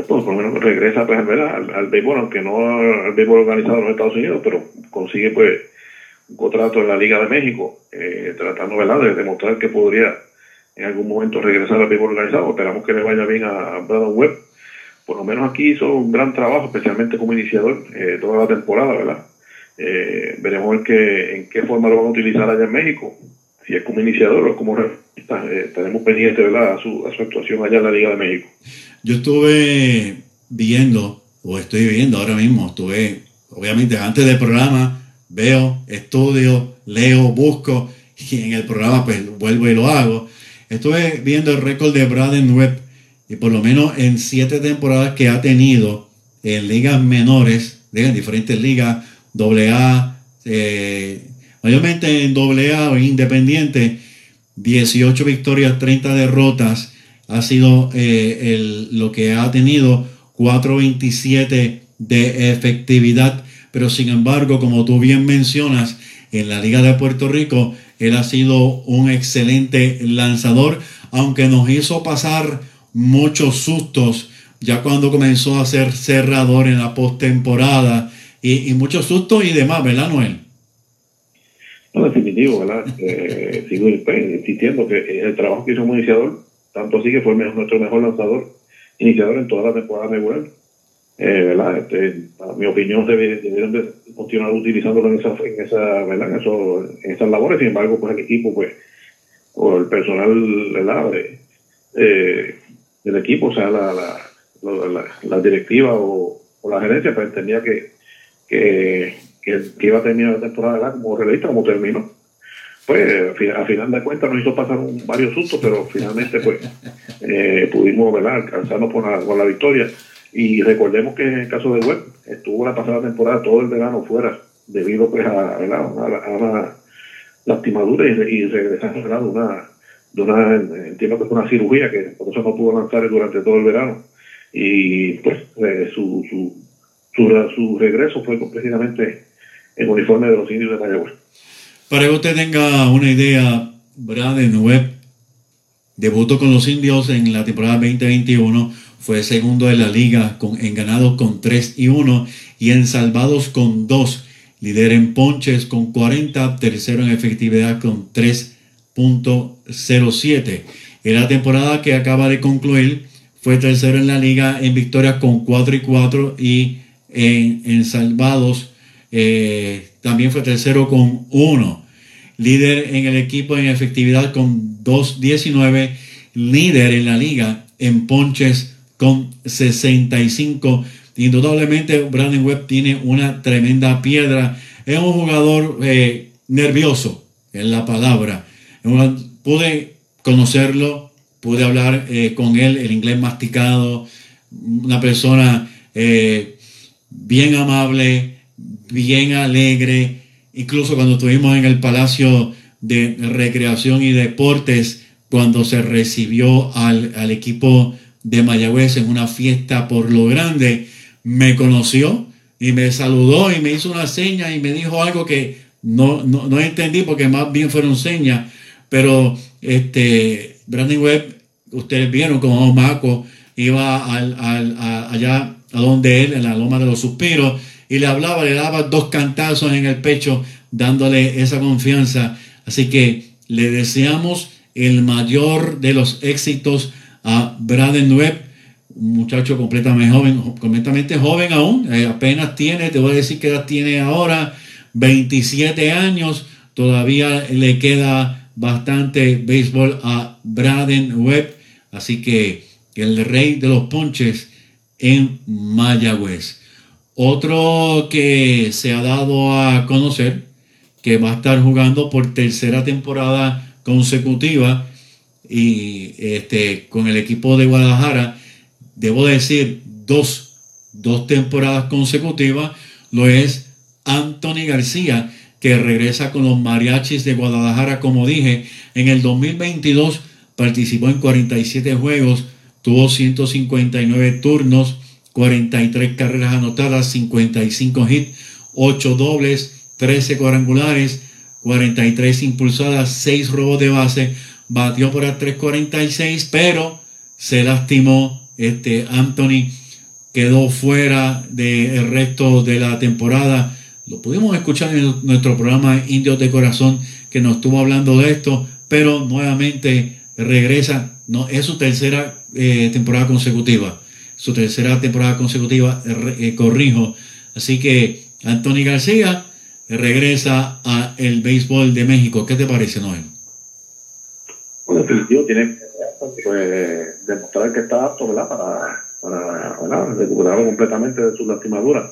Pues por lo menos regresa pues. Al, al, béisbol, aunque no al béisbol organizado en los Estados Unidos, pero consigue pues un contrato en la Liga de México, eh, tratando ¿verdad? de demostrar que podría en algún momento regresar al béisbol organizado. Esperamos que le vaya bien a, Brandon Webb. Por lo menos aquí hizo un gran trabajo, especialmente como iniciador, eh, toda la temporada, ¿verdad? Eh, veremos en qué, en qué forma lo van a utilizar allá en México, si es como iniciador o como está, eh, estaremos pendientes ¿verdad? A, su, a su actuación allá en la Liga de México. Yo estuve viendo, o estoy viendo ahora mismo, estuve, obviamente antes del programa, veo, estudio, leo, busco, y en el programa pues vuelvo y lo hago. Estuve viendo el récord de Braden Webb, y por lo menos en siete temporadas que ha tenido en ligas menores, en diferentes ligas, AA, eh, mayormente en AA o independiente, 18 victorias, 30 derrotas, ha sido eh, el, lo que ha tenido 4.27 de efectividad, pero sin embargo, como tú bien mencionas, en la Liga de Puerto Rico, él ha sido un excelente lanzador, aunque nos hizo pasar muchos sustos ya cuando comenzó a ser cerrador en la postemporada y, y muchos sustos y demás, ¿verdad, Noel? No, definitivo, ¿verdad? eh, sigo insistiendo que el trabajo que hizo como iniciador tanto así que fue nuestro mejor lanzador, iniciador en toda la temporada regular. Eh, ¿verdad? Este, mi opinión, debieron de continuar utilizándolo en, esa, en, esa, ¿verdad? En, eso, en esas labores. Sin embargo, pues el equipo, pues, o el personal del equipo, o sea, la, la, la, directiva o, o, la gerencia, pues entendía que, que, que, iba a terminar la temporada ¿verdad? como realista, como terminó pues a final de cuentas nos hizo pasar un, varios sustos, pero finalmente pues eh, pudimos ¿verdad? alcanzarnos con la, con la victoria. Y recordemos que en el caso de Webb estuvo la pasada temporada todo el verano fuera debido pues a, a, a una lastimadura y, y regresar ¿verdad? de una, de una, entiendo que fue una cirugía que por eso no pudo lanzar durante todo el verano. Y pues eh, su, su, su, su regreso fue precisamente en uniforme de los indios de Mayagüez. Para que usted tenga una idea, Braden Webb debutó con los indios en la temporada 2021, fue segundo de la liga en ganados con 3 y 1 y en salvados con 2. Líder en ponches con 40, tercero en efectividad con 3.07. En la temporada que acaba de concluir, fue tercero en la liga en victorias con 4 y 4 y en, salvados eh, también fue tercero con 1. Líder en el equipo en efectividad con 2.19. Líder en la liga en ponches con 65. Indudablemente Brandon Webb tiene una tremenda piedra. Es un jugador eh, nervioso, en la palabra. Pude conocerlo, pude hablar eh, con él, el inglés masticado, una persona eh, bien amable, bien alegre. Incluso cuando estuvimos en el Palacio de Recreación y Deportes, cuando se recibió al, al equipo de Mayagüez en una fiesta por lo grande, me conoció y me saludó y me hizo una seña y me dijo algo que no, no, entendí porque más bien fueron señas, pero este Brandon Webb, ustedes vieron como Maco iba al, allá a donde él, en la loma de los suspiros, y le hablaba, le daba dos cantazos en el pecho, dándole esa confianza. Así que le deseamos el mayor de los éxitos a Braden Webb, un muchacho completamente joven, completamente joven aún, eh, apenas tiene, te voy a decir qué edad tiene ahora, 27 años, todavía le queda bastante béisbol a Braden Webb, así que el rey de los ponches en Mayagüez. Otro que se ha dado a conocer que va a estar jugando por tercera temporada consecutiva y este, con el equipo de Guadalajara, debo decir, dos, dos temporadas consecutivas, lo es Anthony García, que regresa con los mariachis de Guadalajara, como dije, en el 2022 participó en 47 juegos, tuvo 159 turnos, 43 carreras anotadas, 55 hits, 8 dobles, 13 cuadrangulares, 43 impulsadas, 6 robos de base, batió por a 346, pero se lastimó. Este Anthony quedó fuera del resto de la temporada. Lo pudimos escuchar en nuestro programa Indios de Corazón, que nos estuvo hablando de esto, pero nuevamente regresa. No, es su tercera eh, temporada consecutiva. Su tercera temporada consecutiva, eh, corrijo. Así que Anthony García regresa a el béisbol de México. ¿Qué te parece, Noel? Bueno, definitivo tiene que pues, demostrar que está apto ¿verdad? para, para recuperarlo completamente de sus lastimaduras.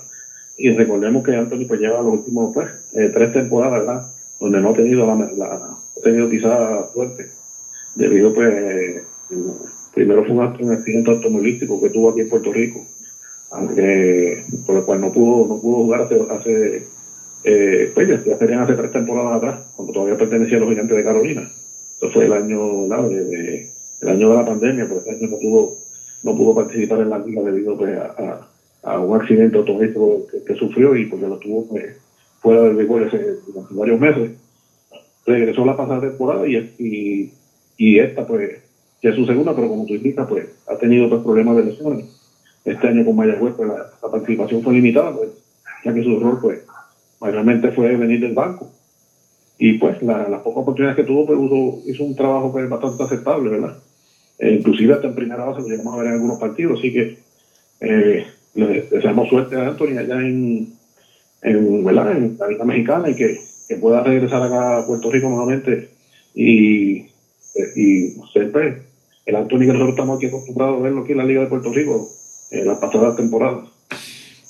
Y recordemos que Anthony pues lleva los últimos pues, eh, tres temporadas, ¿verdad? Donde no ha tenido la, ha tenido quizás suerte. Debido pues primero fue un, accidente automovilístico que tuvo aquí en Puerto Rico, aunque por lo cual no pudo, no pudo jugar hace, hace eh, pues ya serían hace tres temporadas atrás, cuando todavía pertenecía a los gigantes de Carolina. Eso fue el año, de, el año de la pandemia, porque ese año no pudo, no pudo participar en la liga debido pues, a, un accidente automático que, sufrió y porque lo tuvo pues, fuera del béisbol durante varios meses. Regresó la pasada temporada y esta, pues, que es su segunda, pero como tú indicas, pues, ha tenido otros problemas de lesiones. Este año con Mayagüez, pues, la, participación fue limitada, pues, ya que su rol, pues, realmente fue venir del banco y pues las pocas oportunidades que tuvo, pues hizo, un trabajo pues, bastante aceptable, ¿verdad? Eh, inclusive hasta en primera base lo llegamos a ver en algunos partidos, así que eh, le deseamos suerte a Anthony allá en, en, ¿verdad? en la Liga Mexicana y que, que, pueda regresar acá a Puerto Rico nuevamente y, y ser pues, el Anthony que nosotros estamos aquí acostumbrados a verlo aquí en la Liga de Puerto Rico en las pasadas temporadas,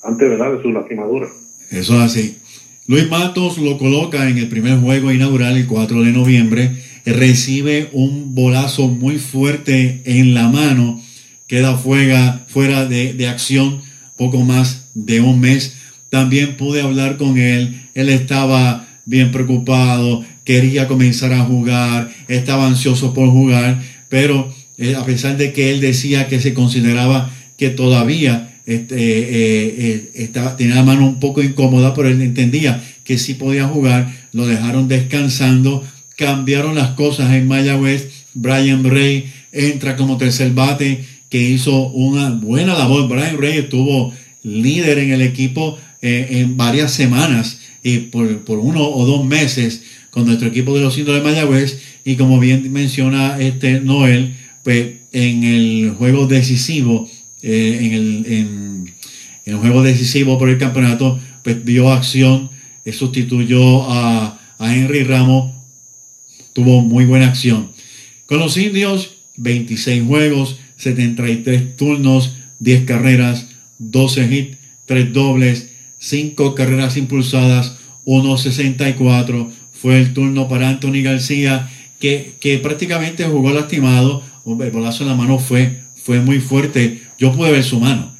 antes ¿verdad? de su lastimadura. Eso es así. Luis Matos lo coloca en el primer juego inaugural el 4 de noviembre. Recibe un bolazo muy fuerte en la mano. Queda fuera, fuera de, de acción poco más de un mes. También pude hablar con él. Él estaba bien preocupado, quería comenzar a jugar, estaba ansioso por jugar, pero eh, a pesar de que él decía que se consideraba que todavía este, eh, eh, estaba, tenía la mano un poco incómoda, pero él entendía que sí podía jugar, lo dejaron descansando, cambiaron las cosas en Mayagüez, Brian Ray entra como tercer bate, que hizo una buena labor, Brian Ray estuvo líder en el equipo en varias semanas y por, por, uno o dos meses con nuestro equipo de los indios de Mayagüez Y como bien menciona este Noel, pues en el juego decisivo, eh, en, el, en, juego decisivo por el campeonato, pues vio acción, eh, sustituyó a, a Henry Ramos, tuvo muy buena acción. Con los indios, 26 juegos, 73 turnos, 10 carreras, 12 hits, 3 dobles, 5 carreras impulsadas, 1.64. Fue el turno para Anthony García, que, que prácticamente jugó lastimado. El bolazo en la mano fue, fue muy fuerte. Yo pude ver su mano,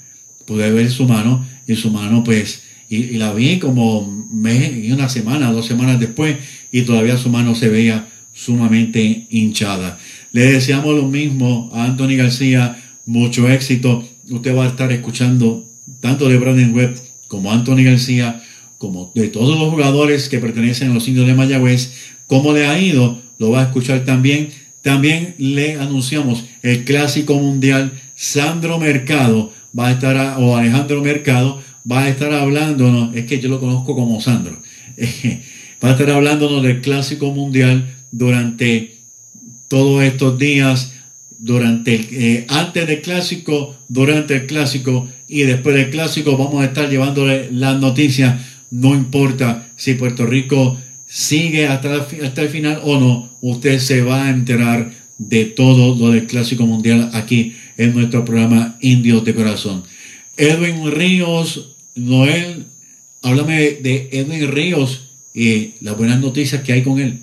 pude ver su mano y su mano pues, y, la vi como una semana, dos semanas después, y todavía su mano se veía sumamente hinchada. Le deseamos lo mismo a Anthony García, mucho éxito. Usted va a estar escuchando tanto de Brandon Webb como Anthony García, como de todos los jugadores que pertenecen a los indios de Mayagüez, cómo le ha ido, lo va a escuchar también. También le anunciamos el clásico mundial Sandro Mercado va a estar, o Alejandro Mercado va a estar hablándonos, es que yo lo conozco como Sandro, va a estar hablándonos del clásico mundial durante todos estos días, durante eh, antes del clásico, durante el clásico y después del clásico vamos a estar llevándole las noticias. No importa si Puerto Rico sigue hasta, hasta el final o no, usted se va a enterar de todo lo del clásico mundial aquí en nuestro programa Indios de Corazón. Edwin Ríos, Noel, háblame de Edwin Ríos y las buenas noticias que hay con él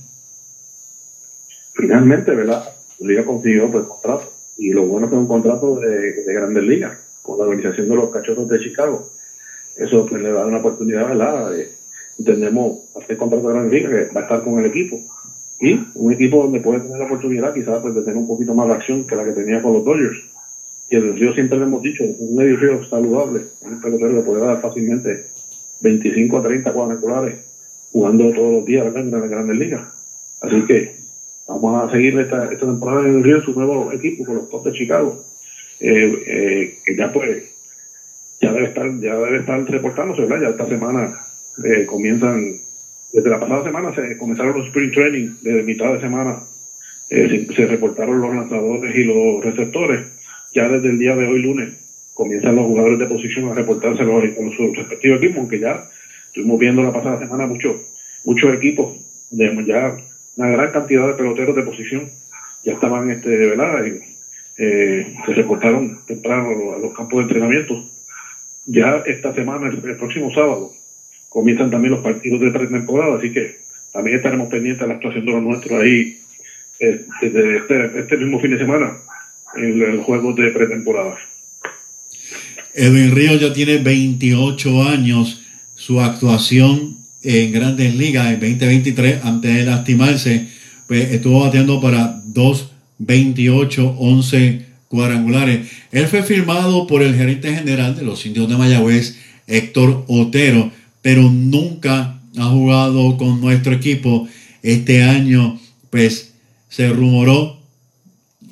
finalmente, ¿verdad? Liga consiguió pues, contrato. Y lo bueno que es un contrato de, de Grandes Ligas con la organización de los Cachorros de Chicago. Eso pues, le da una oportunidad, ¿verdad? Entendemos hacer contrato de Ligas que va a estar con el equipo. Y un equipo donde puede tener la oportunidad quizás pues, de tener un poquito más de acción que la que tenía con los Dodgers. Y el Río siempre le hemos dicho, un medio río saludable, un pelotero que puede dar fácilmente 25 a 30 cuadrangulares jugando todos los días en las grandes ligas. Así que Vamos a seguir esta, esta temporada en el Río, su nuevo equipo con los Cubs de Chicago, eh, eh, que ya pues ya debe estar ya debe estar reportándose, ¿verdad? Ya esta semana eh, comienzan, desde la pasada semana se comenzaron los spring training, desde mitad de semana se, reportaron los lanzadores y los receptores. Ya desde el día de hoy, lunes, comienzan los jugadores de posición a reportarse con sus respectivos equipos, aunque ya estuvimos viendo la pasada semana muchos muchos equipos de ya una gran cantidad de peloteros de posición ya estaban, este, ¿verdad? Eh, se reportaron temprano a los campos de entrenamiento. Ya esta semana, el, próximo sábado, comienzan también los partidos de pretemporada, así que también estaremos pendientes de la actuación de los nuestros ahí desde este, este, mismo fin de semana en el juego de pretemporada. Edwin Río ya tiene 28 años. Su actuación en Grandes Ligas en 2023 antes de lastimarse, pues estuvo bateando para 2.28, 11 cuadrangulares. Él fue firmado por el gerente general de los indios de Mayagüez, Héctor Otero, pero nunca ha jugado con nuestro equipo. Este año, pues se rumoró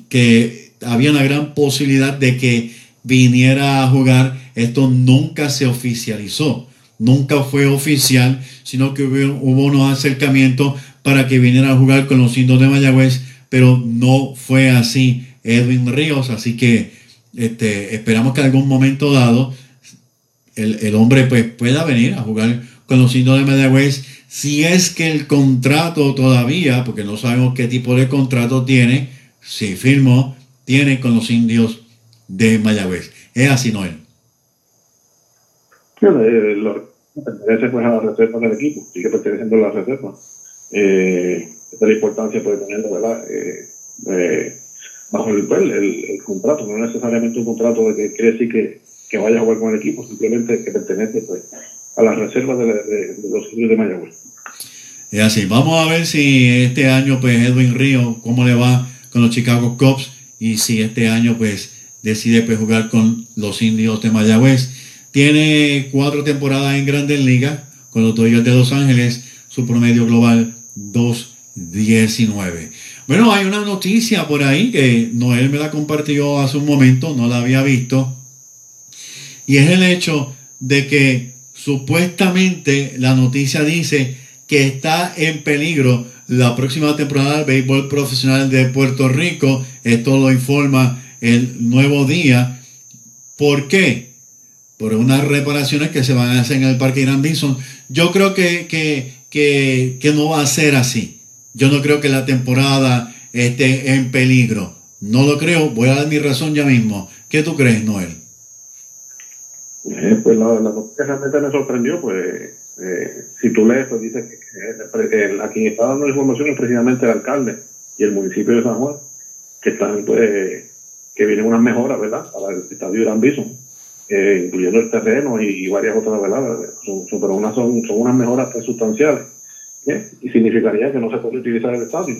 que había una gran posibilidad de que viniera a jugar. Esto nunca se oficializó nunca fue oficial, sino que hubo, unos acercamientos para que viniera a jugar con los indios de Mayagüez, pero no fue así Edwin Ríos, así que este, esperamos que en algún momento dado el, hombre pues, pueda venir a jugar con los indios de Mayagüez, si es que el contrato todavía, porque no sabemos qué tipo de contrato tiene, si firmó, tiene con los indios de Mayagüez. Es así, Noel. Eh, pertenece pues a la reserva del equipo, sigue perteneciendo a la reserva. Eh, esta es la importancia puede tenerlo, ¿verdad? Eh, eh, bajo el, pues, el, el, contrato, no necesariamente un contrato de que quiere decir que, que, vaya a jugar con el equipo, simplemente que pertenece pues, a las reservas de, los equipos de Mayagüez. Es así, vamos a ver si este año pues Edwin Río, cómo le va con los Chicago Cubs y si este año pues decide pues jugar con los indios de Mayagüez. Tiene cuatro temporadas en Grandes Ligas con los Dodgers de Los Ángeles, su promedio global 2.19. Bueno, hay una noticia por ahí que Noel me la compartió hace un momento, no la había visto, y es el hecho de que supuestamente la noticia dice que está en peligro la próxima temporada del béisbol profesional de Puerto Rico. Esto lo informa el nuevo día. ¿Por qué? Por unas reparaciones que se van a hacer en el Parque Irán Bison. Yo creo que, que, que, que no va a ser así. Yo no creo que la temporada esté en peligro. No lo creo. Voy a dar mi razón ya mismo. ¿Qué tú crees, Noel? Eh, pues la, la realmente me sorprendió, pues eh, si tú lees, pues dice que, que el, a quien está dando información es precisamente el alcalde y el municipio de San Juan, que están, pues, que vienen unas mejoras, ¿verdad?, para el estadio Irán Bison, eh, incluyendo el terreno y, y, varias otras, ¿verdad?, son, son, pero unas son, son unas mejoras pues, sustanciales, ¿eh? y significaría que no se puede utilizar el estadio.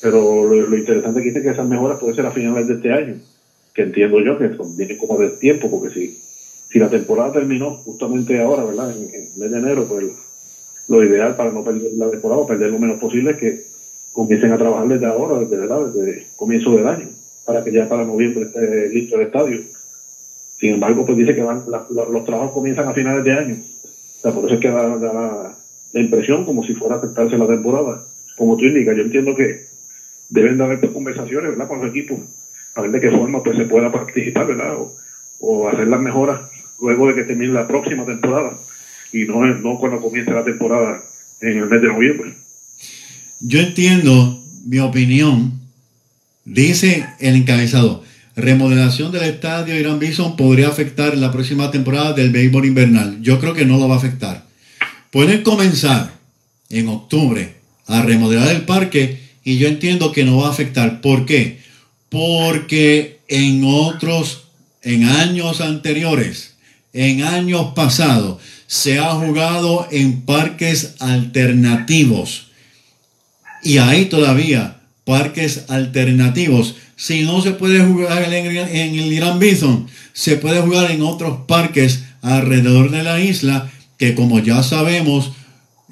Pero lo, lo interesante aquí es que esas mejoras pueden ser a finales de este año, que entiendo yo que son, vienen como de tiempo, porque si si la temporada terminó justamente ahora, ¿verdad? En, mes de enero, pues lo ideal para no perder la temporada perder lo menos posible es que comiencen a trabajar desde ahora, desde, desde comienzo del año, para que ya para noviembre esté listo el estadio. Sin embargo, pues dice que van, los trabajos comienzan a finales de año. O sea, por eso es que da, la, impresión como si fuera a afectarse la temporada. Como tú indicas, yo entiendo que deben de haber conversaciones, ¿verdad? Con los equipos, a ver de qué forma pues se pueda participar, ¿verdad? O hacer las mejoras luego de que termine la próxima temporada y no, no cuando comience la temporada en el mes de noviembre. Yo entiendo, mi opinión, dice el encabezado, remodelación del estadio Irán Bison podría afectar la próxima temporada del béisbol invernal. Yo creo que no lo va a afectar. Pueden comenzar en octubre a remodelar el parque y yo entiendo que no va a afectar. ¿Por qué? Porque en otros, en años anteriores, en años pasados se ha jugado en parques alternativos. Y hay todavía parques alternativos. Si no se puede jugar en, el Irán Bison, se puede jugar en otros parques alrededor de la isla que como ya sabemos,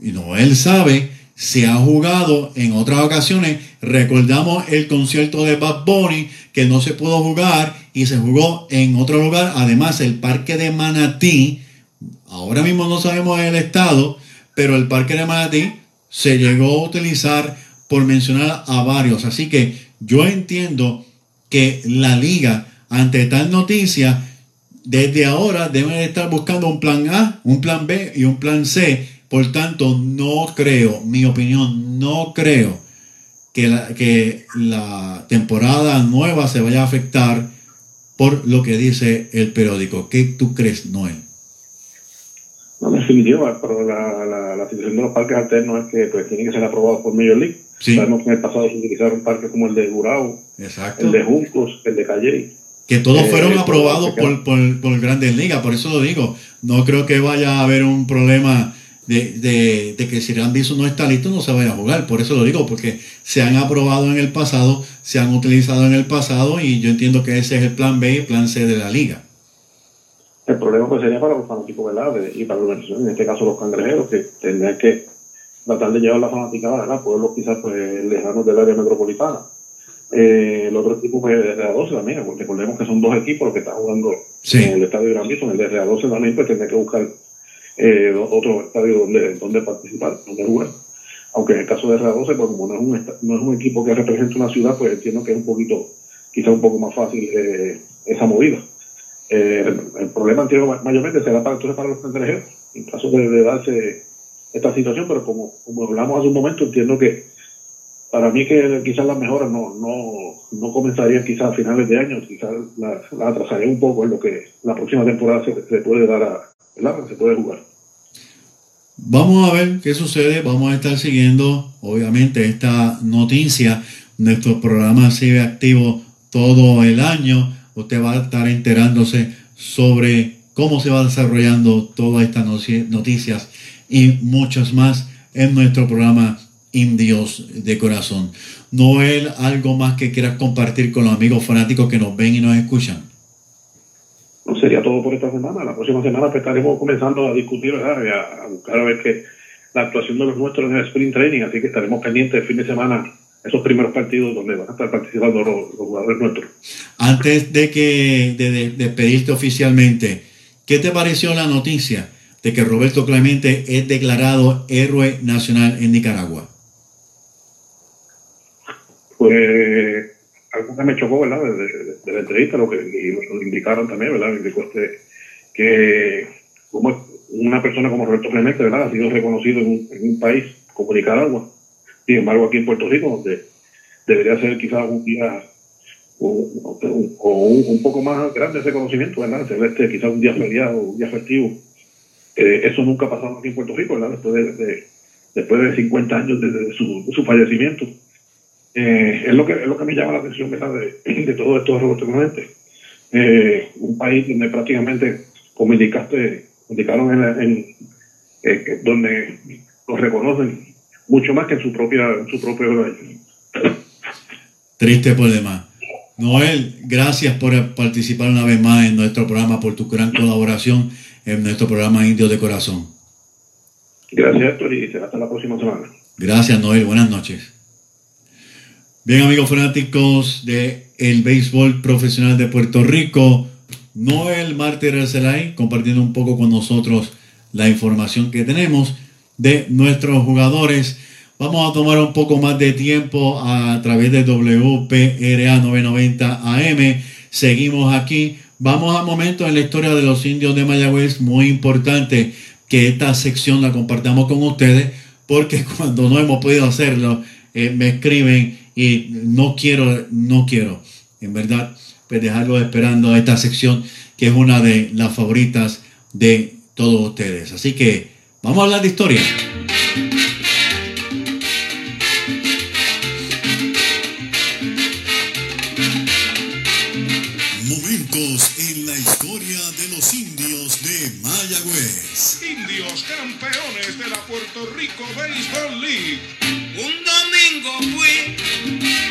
y no él sabe, se ha jugado en otras ocasiones. Recordamos el concierto de Bad Bunny que no se pudo jugar y se jugó en otro lugar. Además, el parque de Manatí, ahora mismo no sabemos el estado, pero el parque de Manatí se llegó a utilizar por mencionar a varios. Así que yo entiendo que la liga, ante tal noticia, desde ahora deben estar buscando un plan A, un plan B y un plan C por tanto, no creo, mi opinión, no creo que la, que la temporada nueva se vaya a afectar por lo que dice el periódico. ¿Qué tú crees, Noel? No, en definitiva, pero la, la, la, situación de los parques alternos es que pues, tienen que ser aprobados por Major League. Sí. Sabemos que en el pasado se utilizaron parques como el de Gurao, el de Juncos, el de Calle. Que todos eh, fueron aprobados por, por, por Grandes Ligas, por eso lo digo. No creo que vaya a haber un problema de, de, de que si Bison no está listo no se vaya a jugar. Por eso lo digo, porque se han aprobado en el pasado, se han utilizado en el pasado y yo entiendo que ese es el plan B y el plan C de la liga. El problema pues sería para los fanáticos, ¿verdad? y para la organización, en este caso los cangrejeros, que tendrían que tratar de llevar la fanaticada, ¿verdad? Pueblos quizás pues lejanos del área metropolitana. Eh, el otro equipo pues el RA12 también, porque recordemos que son dos equipos los que están jugando sí. en el estadio de Gran Bison, el RA12 también pues tendría que buscar eh, otro estadio donde, donde participar, donde jugar. Aunque en el caso de R12, pues como no es, un, no es un equipo que representa una ciudad, pues entiendo que es un poquito, quizá un poco más fácil eh, esa movida. Eh, el, problema entiendo mayormente será para, entonces para los cangrejeros, en caso de, darse esta situación, pero como, como hablamos hace un momento, entiendo que para mí que quizás las mejoras no, no, no comenzarían quizás a finales de año, quizás la, la atrasaría un poco en lo que la próxima temporada se, se puede dar a, ¿verdad? Se puede jugar. Vamos a ver qué sucede. Vamos a estar siguiendo, obviamente, esta noticia. Nuestro programa sigue activo todo el año. Usted va a estar enterándose sobre cómo se va desarrollando todas estas noticias y muchas más en nuestro programa Indios de Corazón. Noel, algo más que quieras compartir con los amigos fanáticos que nos ven y nos escuchan no sería todo por esta semana. La próxima semana pues, estaremos comenzando a discutir, ¿verdad? Y a, a, buscar a ver que la actuación de los nuestros en el sprint training, así que estaremos pendientes el fin de semana esos primeros partidos donde van a estar participando los, los jugadores nuestros. Antes de que de, de, despedirte oficialmente, ¿qué te pareció la noticia de que Roberto Clemente es declarado héroe nacional en Nicaragua? pues algo que me chocó, ¿verdad? De, la entrevista, lo que lo, indicaron también, ¿verdad? Indicó este, que como una persona como Roberto Clemente, ¿verdad? Ha sido reconocido en un, país como Nicaragua, sin embargo aquí en Puerto Rico, donde debería ser quizás un día o, un, poco más grande ese conocimiento, ¿verdad? Celeste, quizás un día feriado, un día festivo. Eh, eso nunca ha pasado aquí en Puerto Rico, ¿verdad? Después de, después de 50 años desde su, fallecimiento. Eh, es, lo que, es lo que me llama la atención, ¿verdad? De, de todo esto de eh, un país donde prácticamente, como indicaste, indicaron en, en eh, donde lo reconocen mucho más que en su propia en su propio Triste problema. Noel, gracias por participar una vez más en nuestro programa, por tu gran colaboración en nuestro programa Indios de Corazón. Gracias, Héctor, y hasta la próxima semana. Gracias, Noel. Buenas noches. Bien, amigos fanáticos de el béisbol profesional de Puerto Rico, Noel Mártir Arcelay compartiendo un poco con nosotros la información que tenemos de nuestros jugadores Vamos a tomar un poco más de tiempo a través de WPRA 990 AM. Seguimos aquí. Vamos a momento en la historia de los indios de Mayagüez. Muy importante que esta sección la compartamos con ustedes porque cuando no hemos podido hacerlo, eh, me escriben y no quiero, no quiero. En verdad, pues dejarlo esperando a esta sección que es una de las favoritas de todos ustedes. Así que vamos a hablar de historia. en la historia de los indios de Mayagüez. Indios campeones de la Puerto Rico Baseball League. Un domingo fui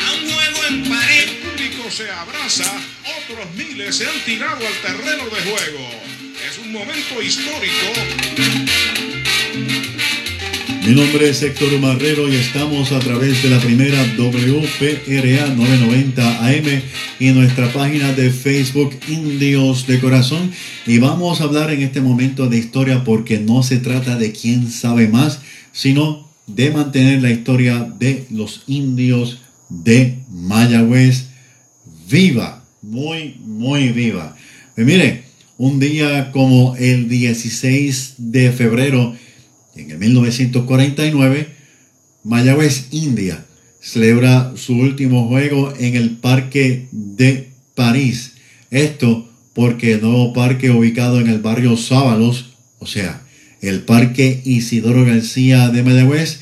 a un juego en París. El público se abraza, otros miles se han tirado al terreno de juego. Es un momento histórico mi nombre es Héctor Marrero y estamos a través de la primera WPRA 990 AM y nuestra página de Facebook Indios de Corazón. Y vamos a hablar en este momento de historia porque no se trata de quién sabe más, sino de mantener la historia de los indios de Mayagüez viva, muy, muy viva. Y mire, un día como el 16 de febrero en el 1949, Mayagüez, India, celebra su último juego en el Parque de París. Esto porque el nuevo parque ubicado en el barrio Sábalos, o sea, el Parque Isidoro García de Mayagüez,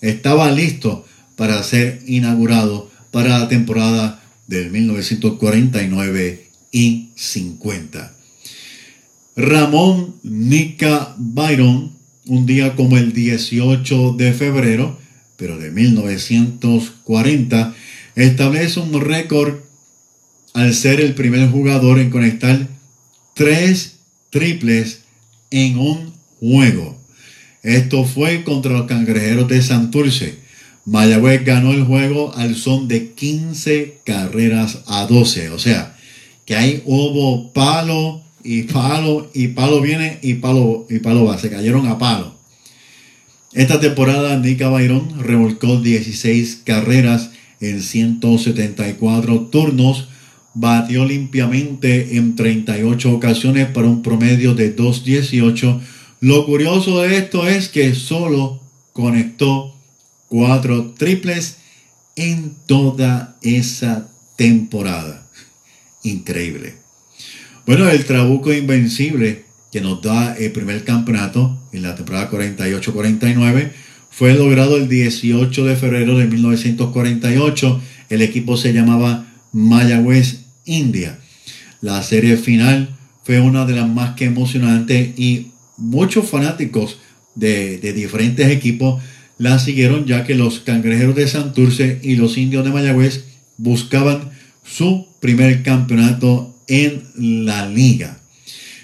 estaba listo para ser inaugurado para la temporada del 1949 y 50. Ramón Nica Byron un día como el 18 de febrero, pero de 1940, establece un récord al ser el primer jugador en conectar tres triples en un juego. Esto fue contra los cangrejeros de Santurce. Mayagüez ganó el juego al son de 15 carreras a 12. O sea, que ahí hubo palo y palo, y palo viene y palo, y palo va. Se cayeron a palo. Esta temporada, Nica Byron revolcó 16 carreras en 174 turnos, batió limpiamente en 38 ocasiones para un promedio de 2.18. Lo curioso de esto es que solo conectó cuatro triples en toda esa temporada. Increíble. Bueno, el Trabuco Invencible, que nos da el primer campeonato en la temporada 48-49, fue logrado el 18 de febrero de 1948. El equipo se llamaba Mayagüez India. La serie final fue una de las más que emocionantes y muchos fanáticos de, de diferentes equipos la siguieron ya que los cangrejeros de Santurce y los indios de Mayagüez buscaban su primer campeonato en la liga.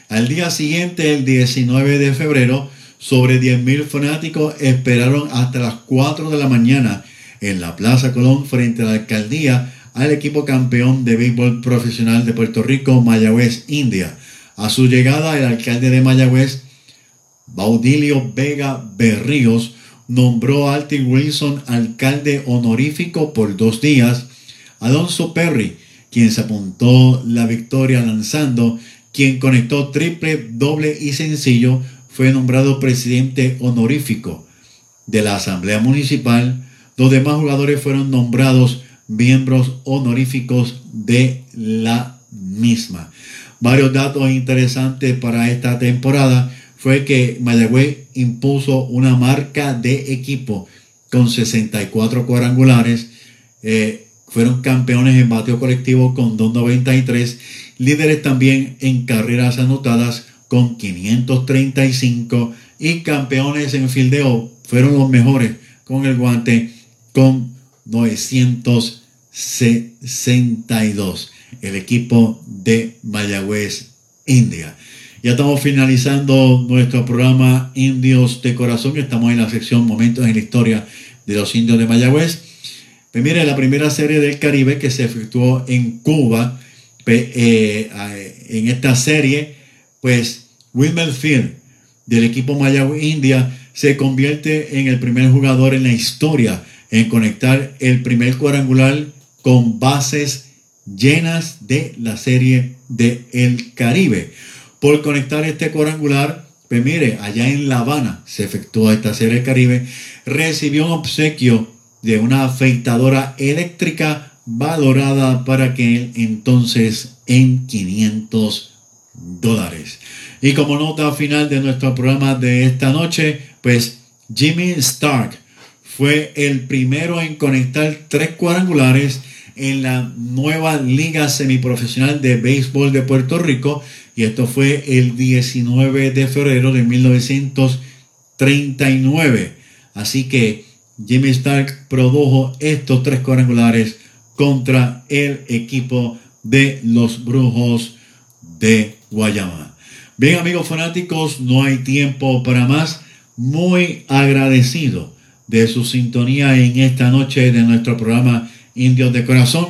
Al día siguiente, el 19 de febrero, sobre 10.000 fanáticos esperaron hasta las 4 de la mañana en la Plaza Colón frente a la alcaldía al equipo campeón de béisbol profesional de Puerto Rico, Mayagüez, India. A su llegada, el alcalde de Mayagüez, Baudilio Vega Berríos, nombró a Alton Wilson alcalde honorífico por dos días. Alonso Perry, quien se apuntó la victoria lanzando, quien conectó triple, doble y sencillo, fue nombrado presidente honorífico de la Asamblea Municipal. Los demás jugadores fueron nombrados miembros honoríficos de la misma. Varios datos interesantes para esta temporada fue que Mayagüez impuso una marca de equipo con 64 cuadrangulares. Eh, fueron campeones en bateo colectivo con 293, líderes también en carreras anotadas con 535 y campeones en fildeo fueron los mejores con el guante con 962. El equipo de Mayagüez, India. Ya estamos finalizando nuestro programa Indios de Corazón. Estamos en la sección Momentos en la Historia de los Indios de Mayagüez. Pues mire, la primera serie del Caribe que se efectuó en Cuba, pues, eh, en esta serie, pues Wilmer Field del equipo Mayagüez India se convierte en el primer jugador en la historia en conectar el primer cuadrangular con bases llenas de la serie de El Caribe. Por conectar este cuadrangular, pues mire, allá en La Habana se efectuó esta serie del Caribe, recibió un obsequio de una afeitadora eléctrica valorada para aquel entonces en 500 dólares. Y como nota final de nuestro programa de esta noche, pues Jimmy Stark fue el primero en conectar tres cuadrangulares en la nueva Liga Semiprofesional de Béisbol de Puerto Rico y esto fue el 19 de febrero de 1939. Así que Jimmy Stark produjo estos tres cuadrangulares contra el equipo de los Brujos de Guayama. Bien amigos fanáticos, no hay tiempo para más. Muy agradecido de su sintonía en esta noche de nuestro programa Indios de Corazón,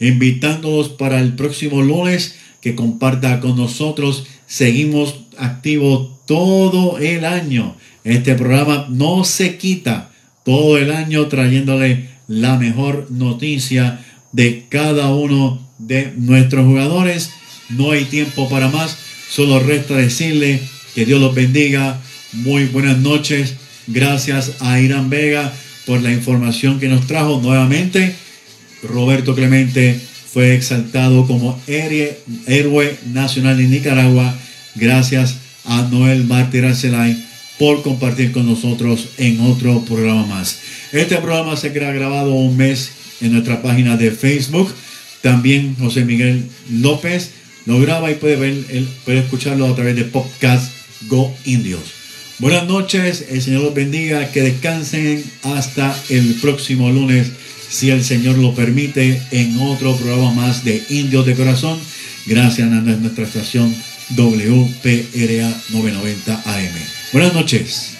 invitándolos para el próximo lunes que comparta con nosotros. Seguimos activos todo el año. Este programa no se quita todo el año trayéndole la mejor noticia de cada uno de nuestros jugadores. No hay tiempo para más. Solo resta decirle que Dios los bendiga. Muy buenas noches. Gracias a Irán Vega por la información que nos trajo nuevamente. Roberto Clemente fue exaltado como héroe nacional de Nicaragua. Gracias a Noel Mártir Arcelay por compartir con nosotros en otro programa más. Este programa se queda grabado un mes en nuestra página de Facebook. También José Miguel López lo graba y puede, ver, puede escucharlo a través de Podcast Go Indios. Buenas noches, el Señor los bendiga, que descansen hasta el próximo lunes, si el Señor lo permite, en otro programa más de Indios de Corazón. Gracias a nuestra estación WPRA 990 AM. Buenas noches.